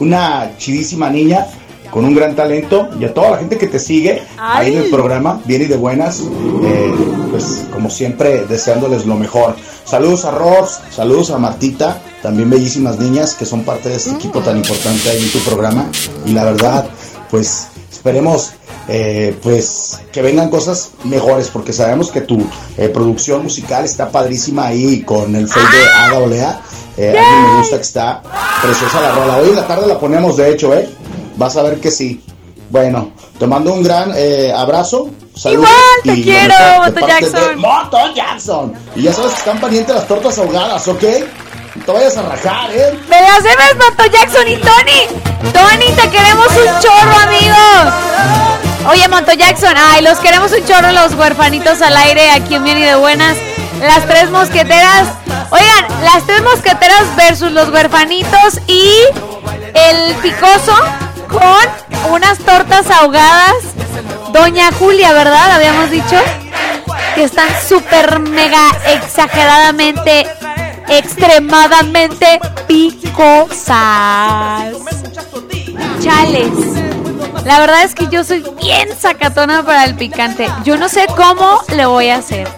una chidísima niña con un gran talento y a toda la gente que te sigue ahí en el programa, bien y de buenas, eh, pues como siempre deseándoles lo mejor. Saludos a Ross, saludos a Martita, también bellísimas niñas que son parte de este equipo tan importante ahí en tu programa y la verdad, pues esperemos eh, pues que vengan cosas mejores porque sabemos que tu eh, producción musical está padrísima ahí con el fade de Ada Olea. Eh, a mí me gusta que está preciosa la rola. Hoy en la tarde la ponemos, de hecho, ¿eh? Vas a ver que sí. Bueno, te mando un gran eh, abrazo. Saludos. Igual, te y quiero, Moto Jackson. Moto Jackson. Y ya sabes que están pendientes las tortas ahogadas, ¿ok? No te vayas a rajar, ¿eh? ¡Me las debes, Moto Jackson y Tony! ¡Tony, te queremos un chorro, amigos! Oye, Monto Jackson, ay, los queremos un chorro los huerfanitos al aire aquí en Bien y de Buenas. Las tres mosqueteras. Oigan, las tres mosqueteras versus los huerfanitos y el picoso con unas tortas ahogadas. Doña Julia, ¿verdad? Habíamos dicho. Que están súper mega exageradamente, extremadamente picosas. Chales. La verdad es que yo soy bien sacatona para el picante. Yo no sé cómo le voy a hacer.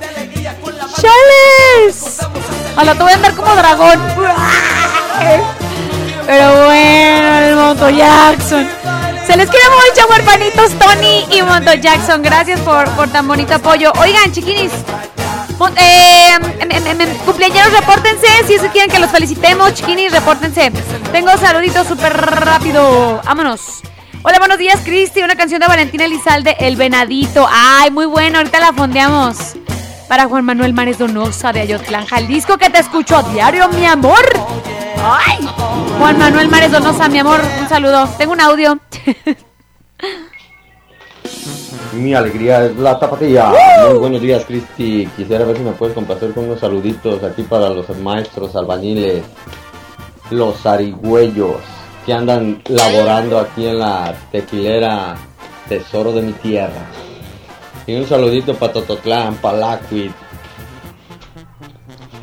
¡Chales! Ojalá te voy a andar como dragón. Pero bueno, el Monto Jackson. Se les quiere mucho, huerfanitos Tony y Monto Jackson. Gracias por, por tan bonito apoyo. Oigan, chiquinis. Eh, em, em, em, cumpleaños, repórtense. Si eso quieren que los felicitemos, chiquinis, repórtense. Tengo saluditos súper rápido. Vámonos. Hola, buenos días, Cristi. Una canción de Valentina Elizalde, El Venadito. Ay, muy bueno, ahorita la fondeamos. Para Juan Manuel Mares Donosa de Ayotlán, Jalisco, que te escucho a diario, mi amor. Ay, Juan Manuel Mares Donosa, mi amor, un saludo. Tengo un audio. Mi alegría es la tapatilla. ¡Woo! Muy buenos días, Cristi. Quisiera ver si me puedes complacer con unos saluditos aquí para los maestros albañiles, los zarigüeyos que andan laborando aquí en la tequilera Tesoro de mi Tierra. Y un saludito para Tototlán, para Lacuit.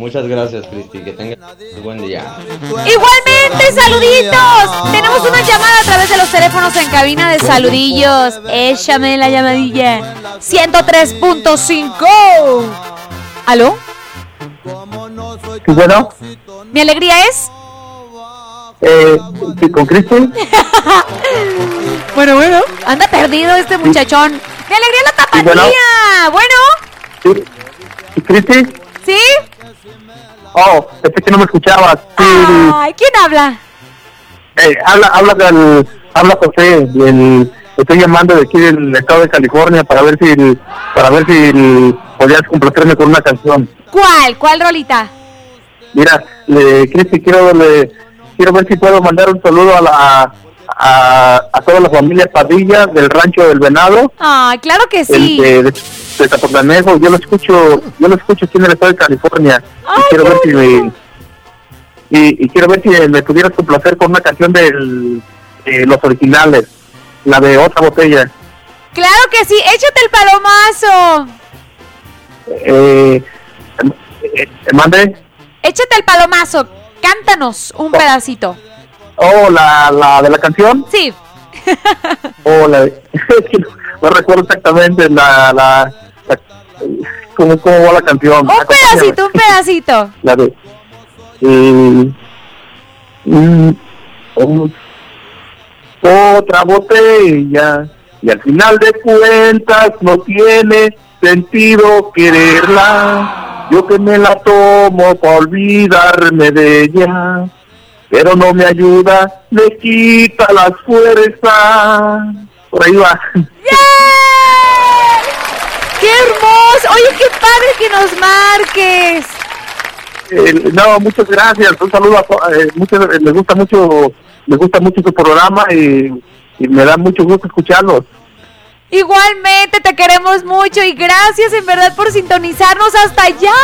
Muchas gracias, Cristi. Que tengas un buen día. Igualmente, saluditos. Tenemos una llamada a través de los teléfonos en cabina de saludillos. Échame la llamadilla. 103.5. ¿Aló? Bueno, ¿Mi alegría es? eh, sí, con Cristi. Bueno, bueno. Anda perdido este muchachón. ¡Mi alegría es la tapatía! Bueno, ¿Y Cristi? ¿sí? Oh, pensé que no me escuchabas. Ay, ¿quién habla? eh, habla, habla del, habla José, estoy llamando de aquí del estado de California para ver si para ver si podías complacerme con una canción. ¿Cuál? ¿Cuál rolita? Mira, le, Cristi, quiero le, quiero ver si puedo mandar un saludo a la a, a toda la familia Padilla del Rancho del Venado. Ah, claro que sí. El de, de, de Zapotlanejo. Yo lo escucho, yo lo escucho aquí en el estado de California. y quiero ver si me y, y quiero ver si me pudieras complacer con una canción del, de los originales, la de otra botella. Claro que sí, échate el palomazo. Eh, eh, mande. Échate el palomazo, cántanos un pedacito. Oh, la, la de la canción. Sí. La de- no recuerdo exactamente la, la, la- cómo, cómo va la canción. Un pedacito, un pedacito. La de eh, mm, oh, otra botella y al final de cuentas no tiene sentido quererla. Yo que me la tomo para olvidarme de ella, pero no me ayuda, me quita las fuerzas. Por ahí va. ¡Qué hermoso! Oye, qué padre que nos marques. Eh, no, muchas gracias. Un saludo a eh, muchas, eh, les gusta mucho, les gusta mucho su programa y, y me da mucho gusto escucharlos. Igualmente, te queremos mucho y gracias en verdad por sintonizarnos hasta allá.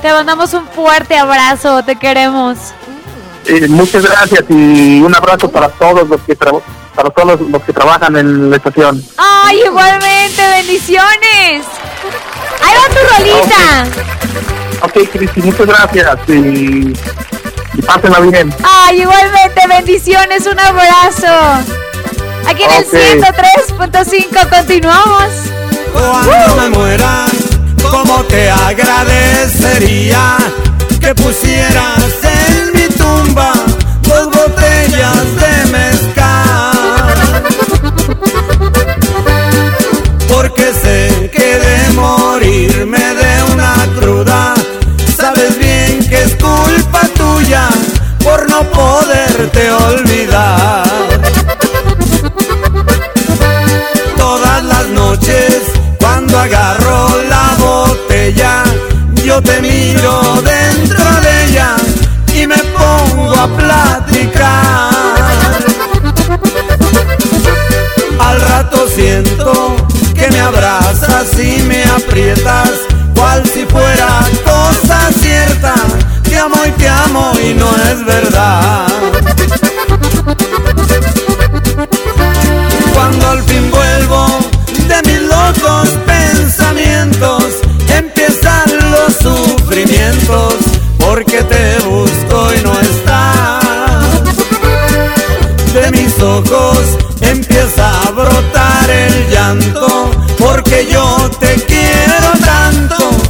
Te mandamos un fuerte abrazo, te queremos. Eh, muchas gracias y un abrazo para todos los que tra- para todos los, los que trabajan en la estación. Ay, igualmente, bendiciones. Ahí va tu rolita. Ok, Cristi, muchas gracias y, y pásenla bien. Ay, igualmente, bendiciones, un abrazo. Aquí en el 103.5 continuamos. Cuando me muera, ¿cómo te agradecería que pusieras en mi tumba dos botellas de mezcal? Porque sé que de morirme de una cruda, sabes bien que es culpa tuya por no poderte olvidar. Todas las noches cuando agarro la botella, yo te miro a platicar. Al rato siento que me abrazas y me aprietas, cual si fuera cosa cierta. Te amo y te amo y no es verdad. Cuando al fin vuelvo de mis locos pensamientos, empiezan los sufrimientos, porque te busco y no estás. Empieza a brotar el llanto, porque yo te quiero tanto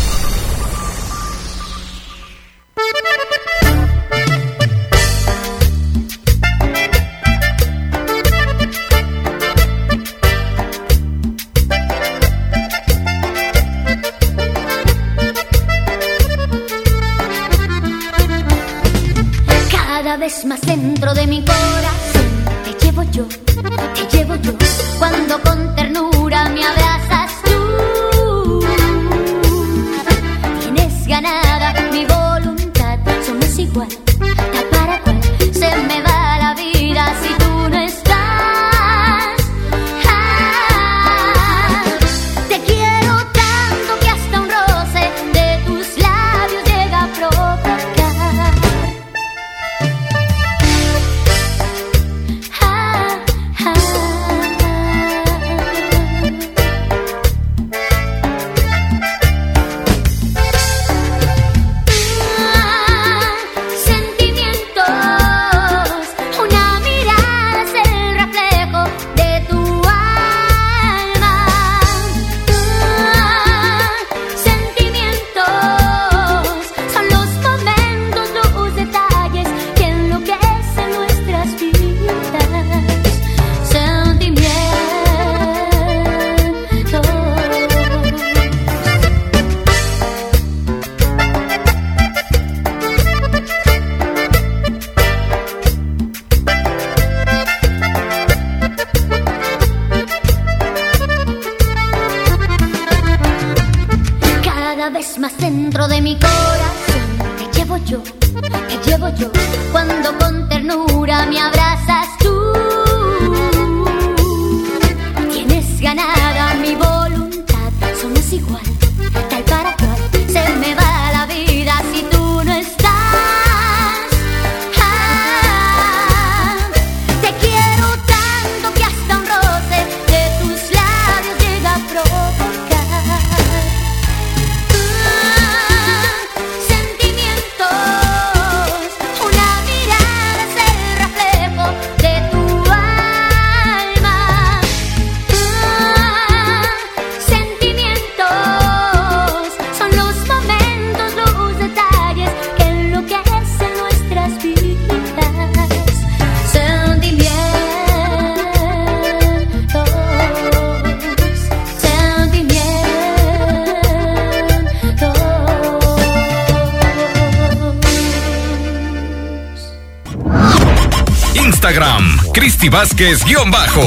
Instagram, Cristi Vázquez guion bajo.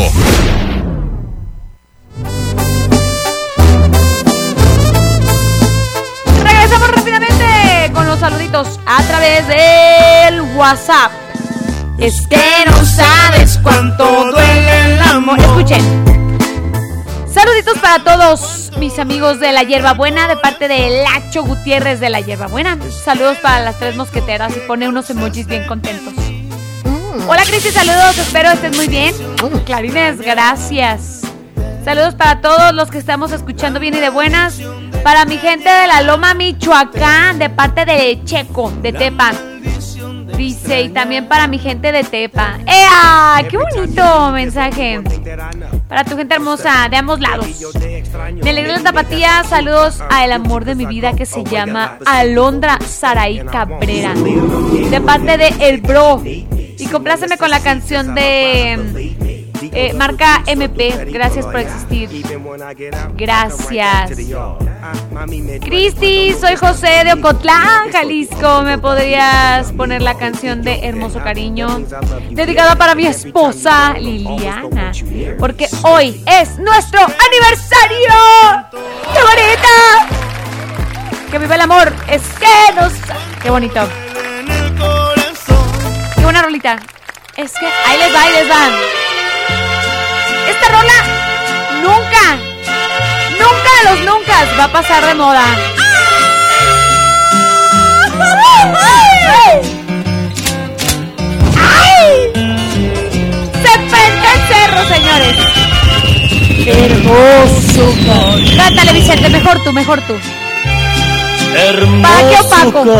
Regresamos rápidamente con los saluditos a través del WhatsApp. Es que no sabes cuánto duele el amor. Escuchen. Saluditos para todos mis amigos de la Hierbabuena de parte de Lacho Gutiérrez de la Hierbabuena. Saludos para las tres mosqueteras y pone unos emojis bien contentos. Hola Cristi, saludos, espero estés muy bien. Clarines, gracias. Saludos para todos los que estamos escuchando bien y de buenas. Para mi gente de la Loma Michoacán, de parte de Checo, de Tepa. Dice, y también para mi gente de Tepa. ¡Ea! ¡Qué bonito mensaje! Para tu gente hermosa, de ambos lados. De Alegría de la Tapatía, saludos a el amor de mi vida que se llama Alondra Saraí Cabrera. De parte de El Bro. Y compláceme con la canción de eh, marca MP. Gracias por existir. Gracias. Cristi, soy José de Ocotlán, Jalisco. ¿Me podrías poner la canción de Hermoso Cariño? Dedicada para mi esposa Liliana. Porque hoy es nuestro aniversario. ¡Qué bonita! Que viva el amor. Es que nos. Qué bonito. Qué buena rolita. Es que ahí les va, ahí les va. Esta rola nunca, nunca de los nunca va a pasar de moda. ¡Ay! Se el cerro, señores. Hermoso. Cántale, Vicente, mejor tú, mejor tú. ¿Para qué opaco?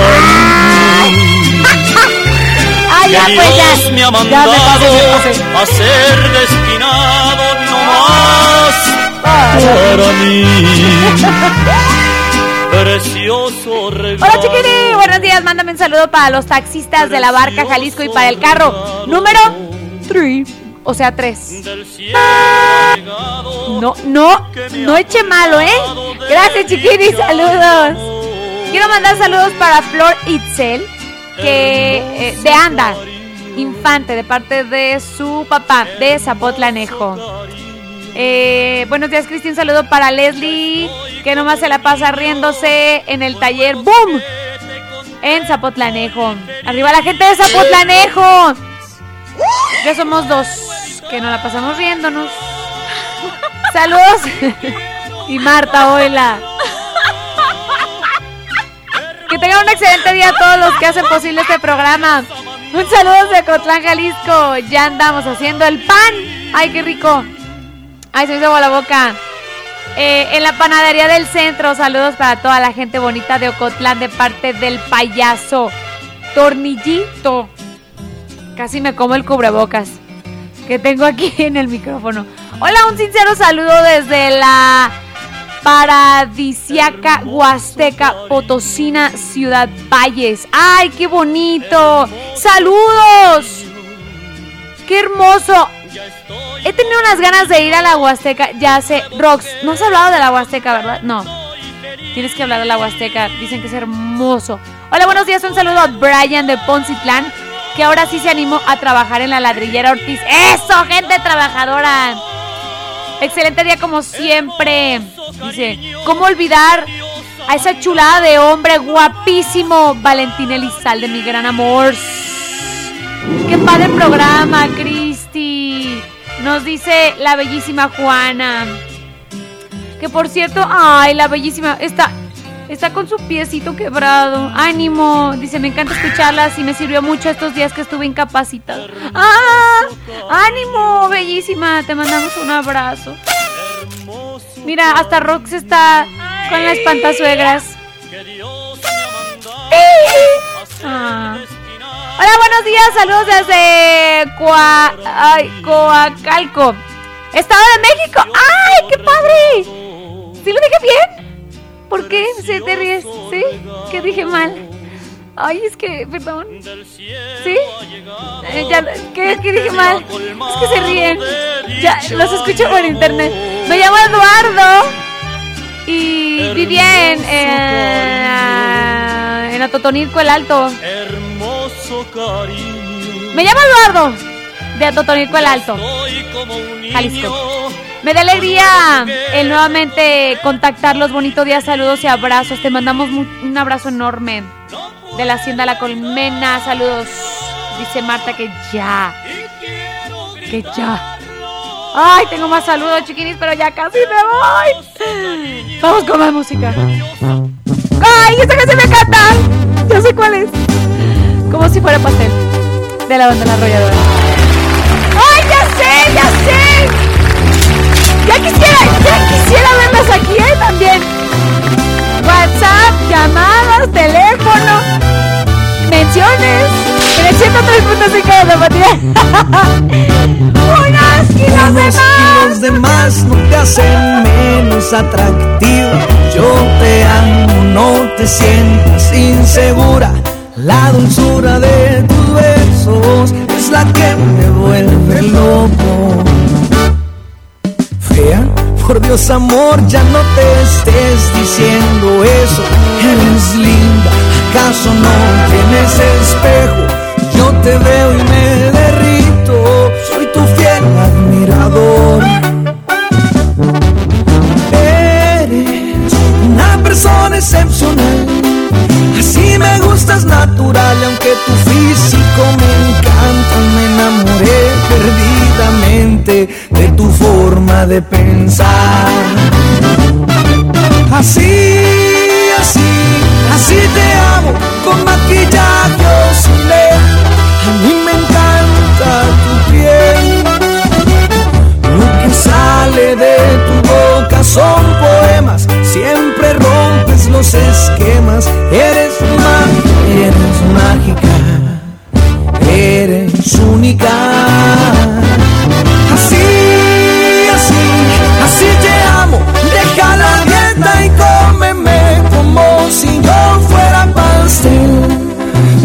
Ay, ya, pues ya. Me ha Ya me mandado pasé, me pasé. a ser destinado nomás para mí. Precioso regalo. Hola chiquini, buenos días. Mándame un saludo para los taxistas de la barca Jalisco y para el carro número 3, o sea 3. No, no, no eche malo, ¿eh? Gracias chiquini, saludos. Quiero mandar saludos para Flor Itzel, que eh, de Anda, Infante de parte de su papá de Zapotlanejo. Eh, buenos días, Cristi. Un saludo para Leslie, que nomás se la pasa riéndose en el taller. ¡Boom! En Zapotlanejo. Arriba la gente de Zapotlanejo. Ya somos dos que nos la pasamos riéndonos. Saludos. y Marta, hola. Que tengan un excelente día a todos los que hacen posible este programa. Un saludo de Cotlán, Jalisco. Ya andamos haciendo el pan. Ay, qué rico. Ay, se me hizo la boca. Eh, en la panadería del centro, saludos para toda la gente bonita de Ocotlán de parte del payaso Tornillito. Casi me como el cubrebocas que tengo aquí en el micrófono. Hola, un sincero saludo desde la paradisiaca Huasteca Potosina Ciudad Valles. ¡Ay, qué bonito! ¡Saludos! ¡Qué hermoso! He tenido unas ganas de ir a la Huasteca. Ya sé, Rox, no has hablado de la Huasteca, ¿verdad? No. Tienes que hablar de la Huasteca. Dicen que es hermoso. Hola, buenos días. Un saludo a Brian de Poncitlán, que ahora sí se animó a trabajar en la ladrillera Ortiz. ¡Eso, gente trabajadora! Excelente día como siempre. Dice, ¿cómo olvidar a esa chulada de hombre guapísimo, Valentín Elizalde, mi gran amor? Qué padre programa, Cristi. Nos dice la bellísima Juana. Que por cierto, ay, la bellísima, está, está con su piecito quebrado. Ánimo, dice, me encanta escucharlas y me sirvió mucho estos días que estuve incapacitada. ¡Ah! ¡Ánimo, bellísima! Te mandamos un abrazo. Mira, hasta Rox está con las pantasuegras. Ah. Hola, buenos días, saludos desde Coa... Ay, Coacalco, Estado de México. ¡Ay, qué padre! ¿Sí lo dije bien? ¿Por qué? ¿Se te ríes? ¿Sí? ¿Qué dije mal? Ay, es que, perdón. ¿Sí? Eh, ya, ¿qué, ¿qué, dije mal? Es que se ríen. Ya, los escucho por internet. Me llamo Eduardo. Y viví en, eh, en Atotonilco el Alto. Me llamo Eduardo. De Atotonilco el Alto. Jalisco. Me da alegría el nuevamente contactarlos. Bonito día, saludos y abrazos. Te mandamos un abrazo enorme de la Hacienda La Colmena. Saludos. Dice Marta que ya. Que ya. Ay, tengo más saludos, chiquinis, pero ya casi me voy. Vamos con más música. Ay, esta que se me encanta. Ya sé cuál es. Como si fuera pastel. De la banda La Arrolladora. Ay, ya sé, ya sé. Ya quisiera, ya quisiera verlas aquí, ¿eh? También. WhatsApp, llamadas, teléfono, menciones. En el 103.5 de Matías. Unas y los demás. Y los demás no te hacen menos atractiva. Yo te amo, no te sientas insegura. La dulzura de tus besos es la que me vuelve loco. Por Dios amor, ya no te estés diciendo eso. Eres linda, ¿acaso no tienes espejo? Yo te veo y me derrito, soy tu fiel admirador. Eres una persona excepcional, así me gustas natural, aunque tu físico me encanta, me enamoré de tu forma de pensar. Así, así, así te amo, con maquillaje o sin leer. A mí me encanta tu piel. Lo que sale de tu boca son poemas. Siempre rompes los esquemas. Eres mágica, eres mágica. Eres única.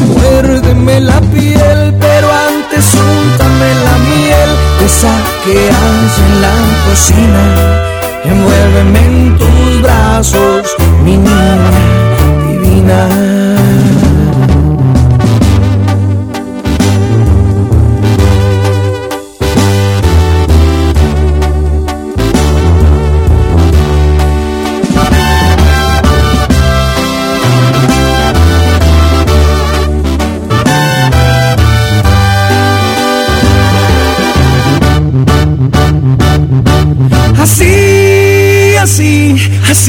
Muérdeme la piel, pero antes úntame la miel, esa que hace en la cocina. Envuélveme en tus brazos, mi niña divina.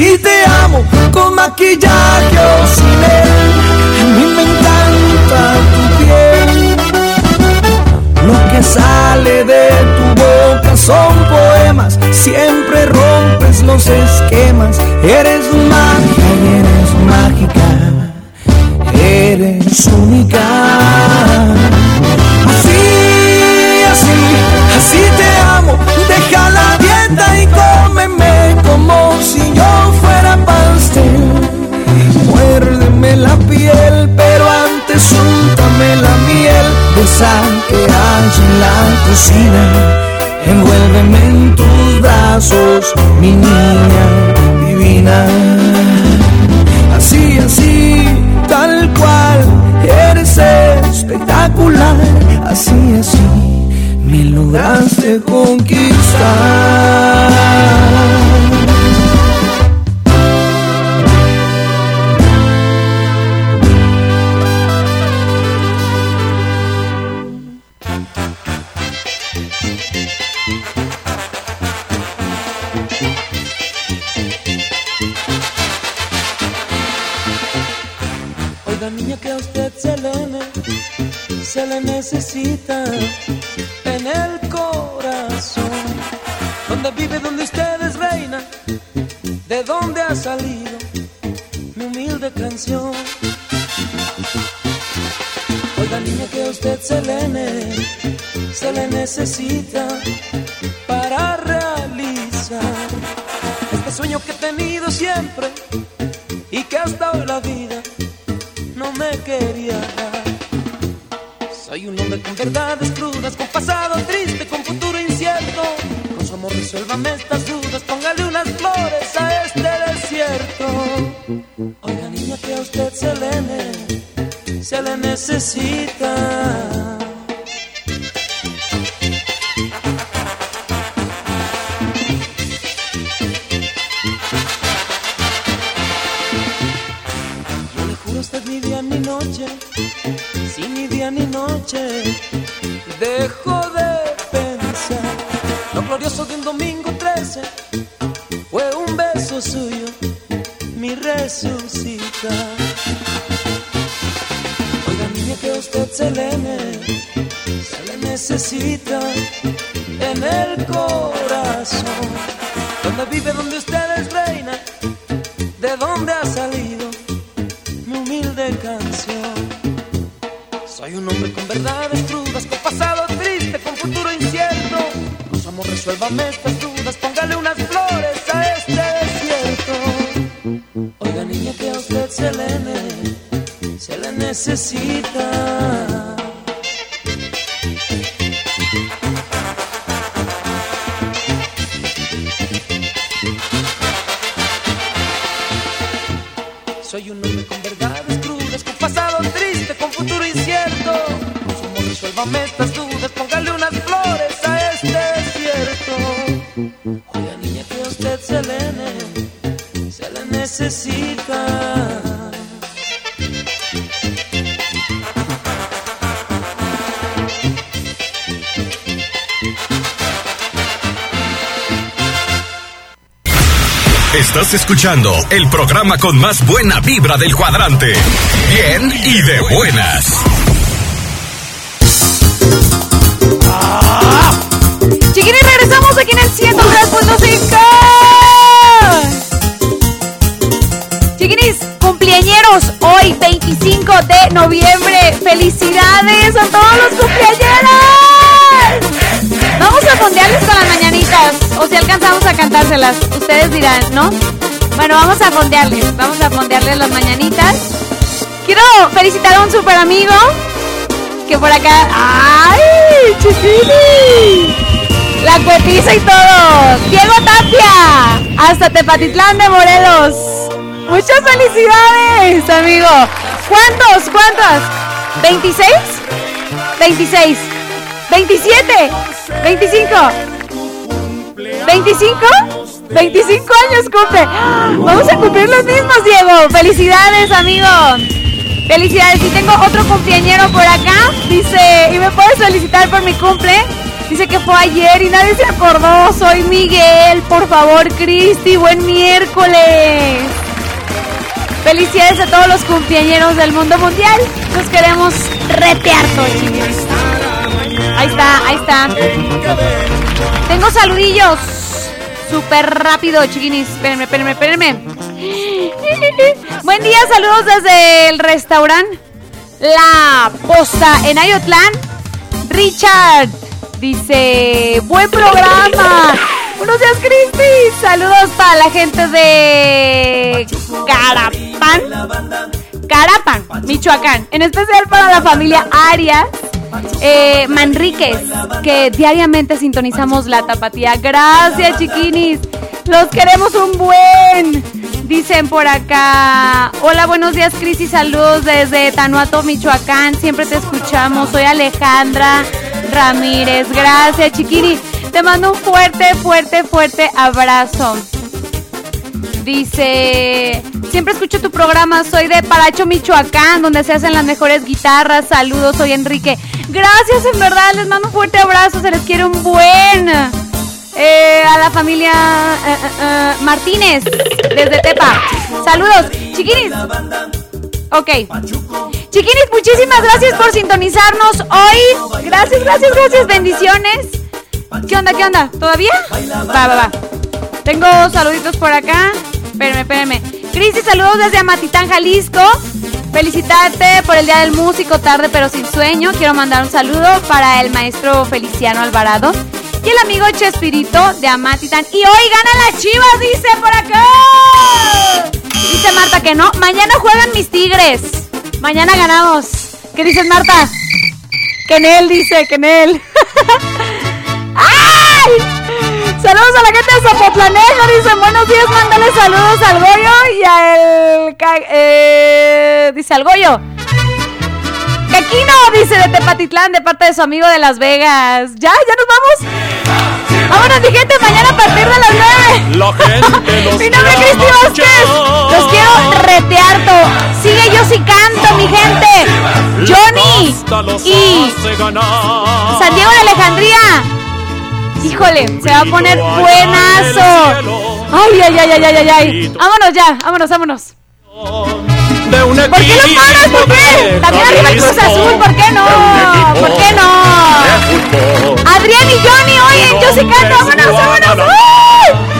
Así te amo, con maquillaje o sin él. A mí me encanta tu piel. Lo que sale de tu boca son poemas, siempre rompes los esquemas. Eres magia y eres mágica, eres única. La piel, pero antes úntame la miel de que hay en la cocina. Envuélveme en tus brazos, mi niña divina. Así, así, tal cual, eres espectacular. Así, así, me lograste conquistar. Necesita en el corazón. Donde vive, donde usted es reina, de dónde ha salido mi humilde canción. Oiga niña que a usted se se le necesita para realizar este sueño que he tenido siempre y que hasta hoy la vida no me quería verdades crudas, con pasado triste, con futuro incierto. Con su amor resuélvame estas dudas, póngale unas flores a este desierto. Oiga niña que a usted se le, se le necesita. El programa con más buena vibra del cuadrante. Bien y de buenas. Chiquines, regresamos aquí en el 103.5. Chiquinis, cumpleañeros, hoy 25 de noviembre. ¡Felicidades a todos los cumpleañeros! Vamos a fondearles con las mañanitas, o si alcanzamos a cantárselas. Ustedes dirán, ¿no? Bueno, vamos a fondearles, vamos a fondearles las mañanitas. Quiero felicitar a un super amigo que por acá. ¡Ay, chiquini! La cuetiza y todo. Diego Tapia, hasta Tepatitlán de Morelos. Muchas felicidades, amigo. ¿Cuántos? ¿Cuántos? ¿26? 26. 27. 25. 25. 25 años cumple. Vamos a cumplir los mismos, Diego. Felicidades, amigo. Felicidades. Y tengo otro cumpleañero por acá. Dice, ¿y me puedes felicitar por mi cumple? Dice que fue ayer y nadie se acordó. Soy Miguel. Por favor, Cristi, buen miércoles. Felicidades a todos los cumpleañeros del mundo mundial. Los queremos retear todos. Ahí está, ahí está. Tengo saludillos. Súper rápido, chiquinis. Espérenme, espérenme, espérenme. Buen día, saludos desde el restaurante La Posta en Ayotlán. Richard dice, buen programa. Buenos días, Cristi. Saludos para la gente de Carapan. Carapan, Michoacán. En especial para la familia Arias. Eh, Manríquez, que diariamente sintonizamos la tapatía. Gracias, chiquinis. Los queremos un buen. Dicen por acá. Hola, buenos días, Cris, y saludos desde Tanuato, Michoacán. Siempre te escuchamos. Soy Alejandra Ramírez. Gracias, chiquini. Te mando un fuerte, fuerte, fuerte abrazo. Dice, siempre escucho tu programa, soy de Paracho, Michoacán, donde se hacen las mejores guitarras. Saludos, soy Enrique. Gracias, en verdad, les mando un fuerte abrazo, se les quiere un buen. Eh, a la familia eh, eh, Martínez, desde Tepa. Saludos, chiquinis. Ok. Chiquinis, muchísimas gracias por sintonizarnos hoy. Gracias, gracias, gracias. Bendiciones. ¿Qué onda, qué onda? ¿Todavía? Va, va, va. Tengo saluditos por acá. Espérenme, espérenme. Cristi, saludos desde Amatitán, Jalisco. Felicitarte por el Día del Músico, tarde pero sin sueño. Quiero mandar un saludo para el maestro Feliciano Alvarado y el amigo Chespirito de Amatitán. Y hoy gana las chivas, dice por acá. Dice Marta que no. Mañana juegan mis tigres. Mañana ganamos. ¿Qué dices, Marta? Que en él dice, que en él. ¡Ay! Saludos a la gente de Zapotlanejo. Dicen buenos días, mándale saludos al Goyo y al. Eh, dice al Goyo. Caquino, dice de Tepatitlán, de parte de su amigo de Las Vegas. ¿Ya? ¿Ya nos vamos? Vámonos, mi gente, mañana a partir de las 9. La gente los Mi nombre es Cristi Vázquez. Los quiero retear todo. Sigue yo si canto, mi gente. Johnny y San Diego de Alejandría. Híjole, se va a poner buenazo. Ay, ay, ay, ay, ay, ay, ay. Vámonos ya, vámonos, vámonos. De un ¿Por qué lo paras? ¿Por qué? También arriba el Cruz Azul, ¿por qué no? ¿Por qué no? Adrián y Johnny, oye, yo sí canto, vámonos, vámonos.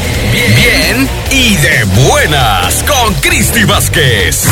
Bien, bien y de buenas con Cristi Vázquez.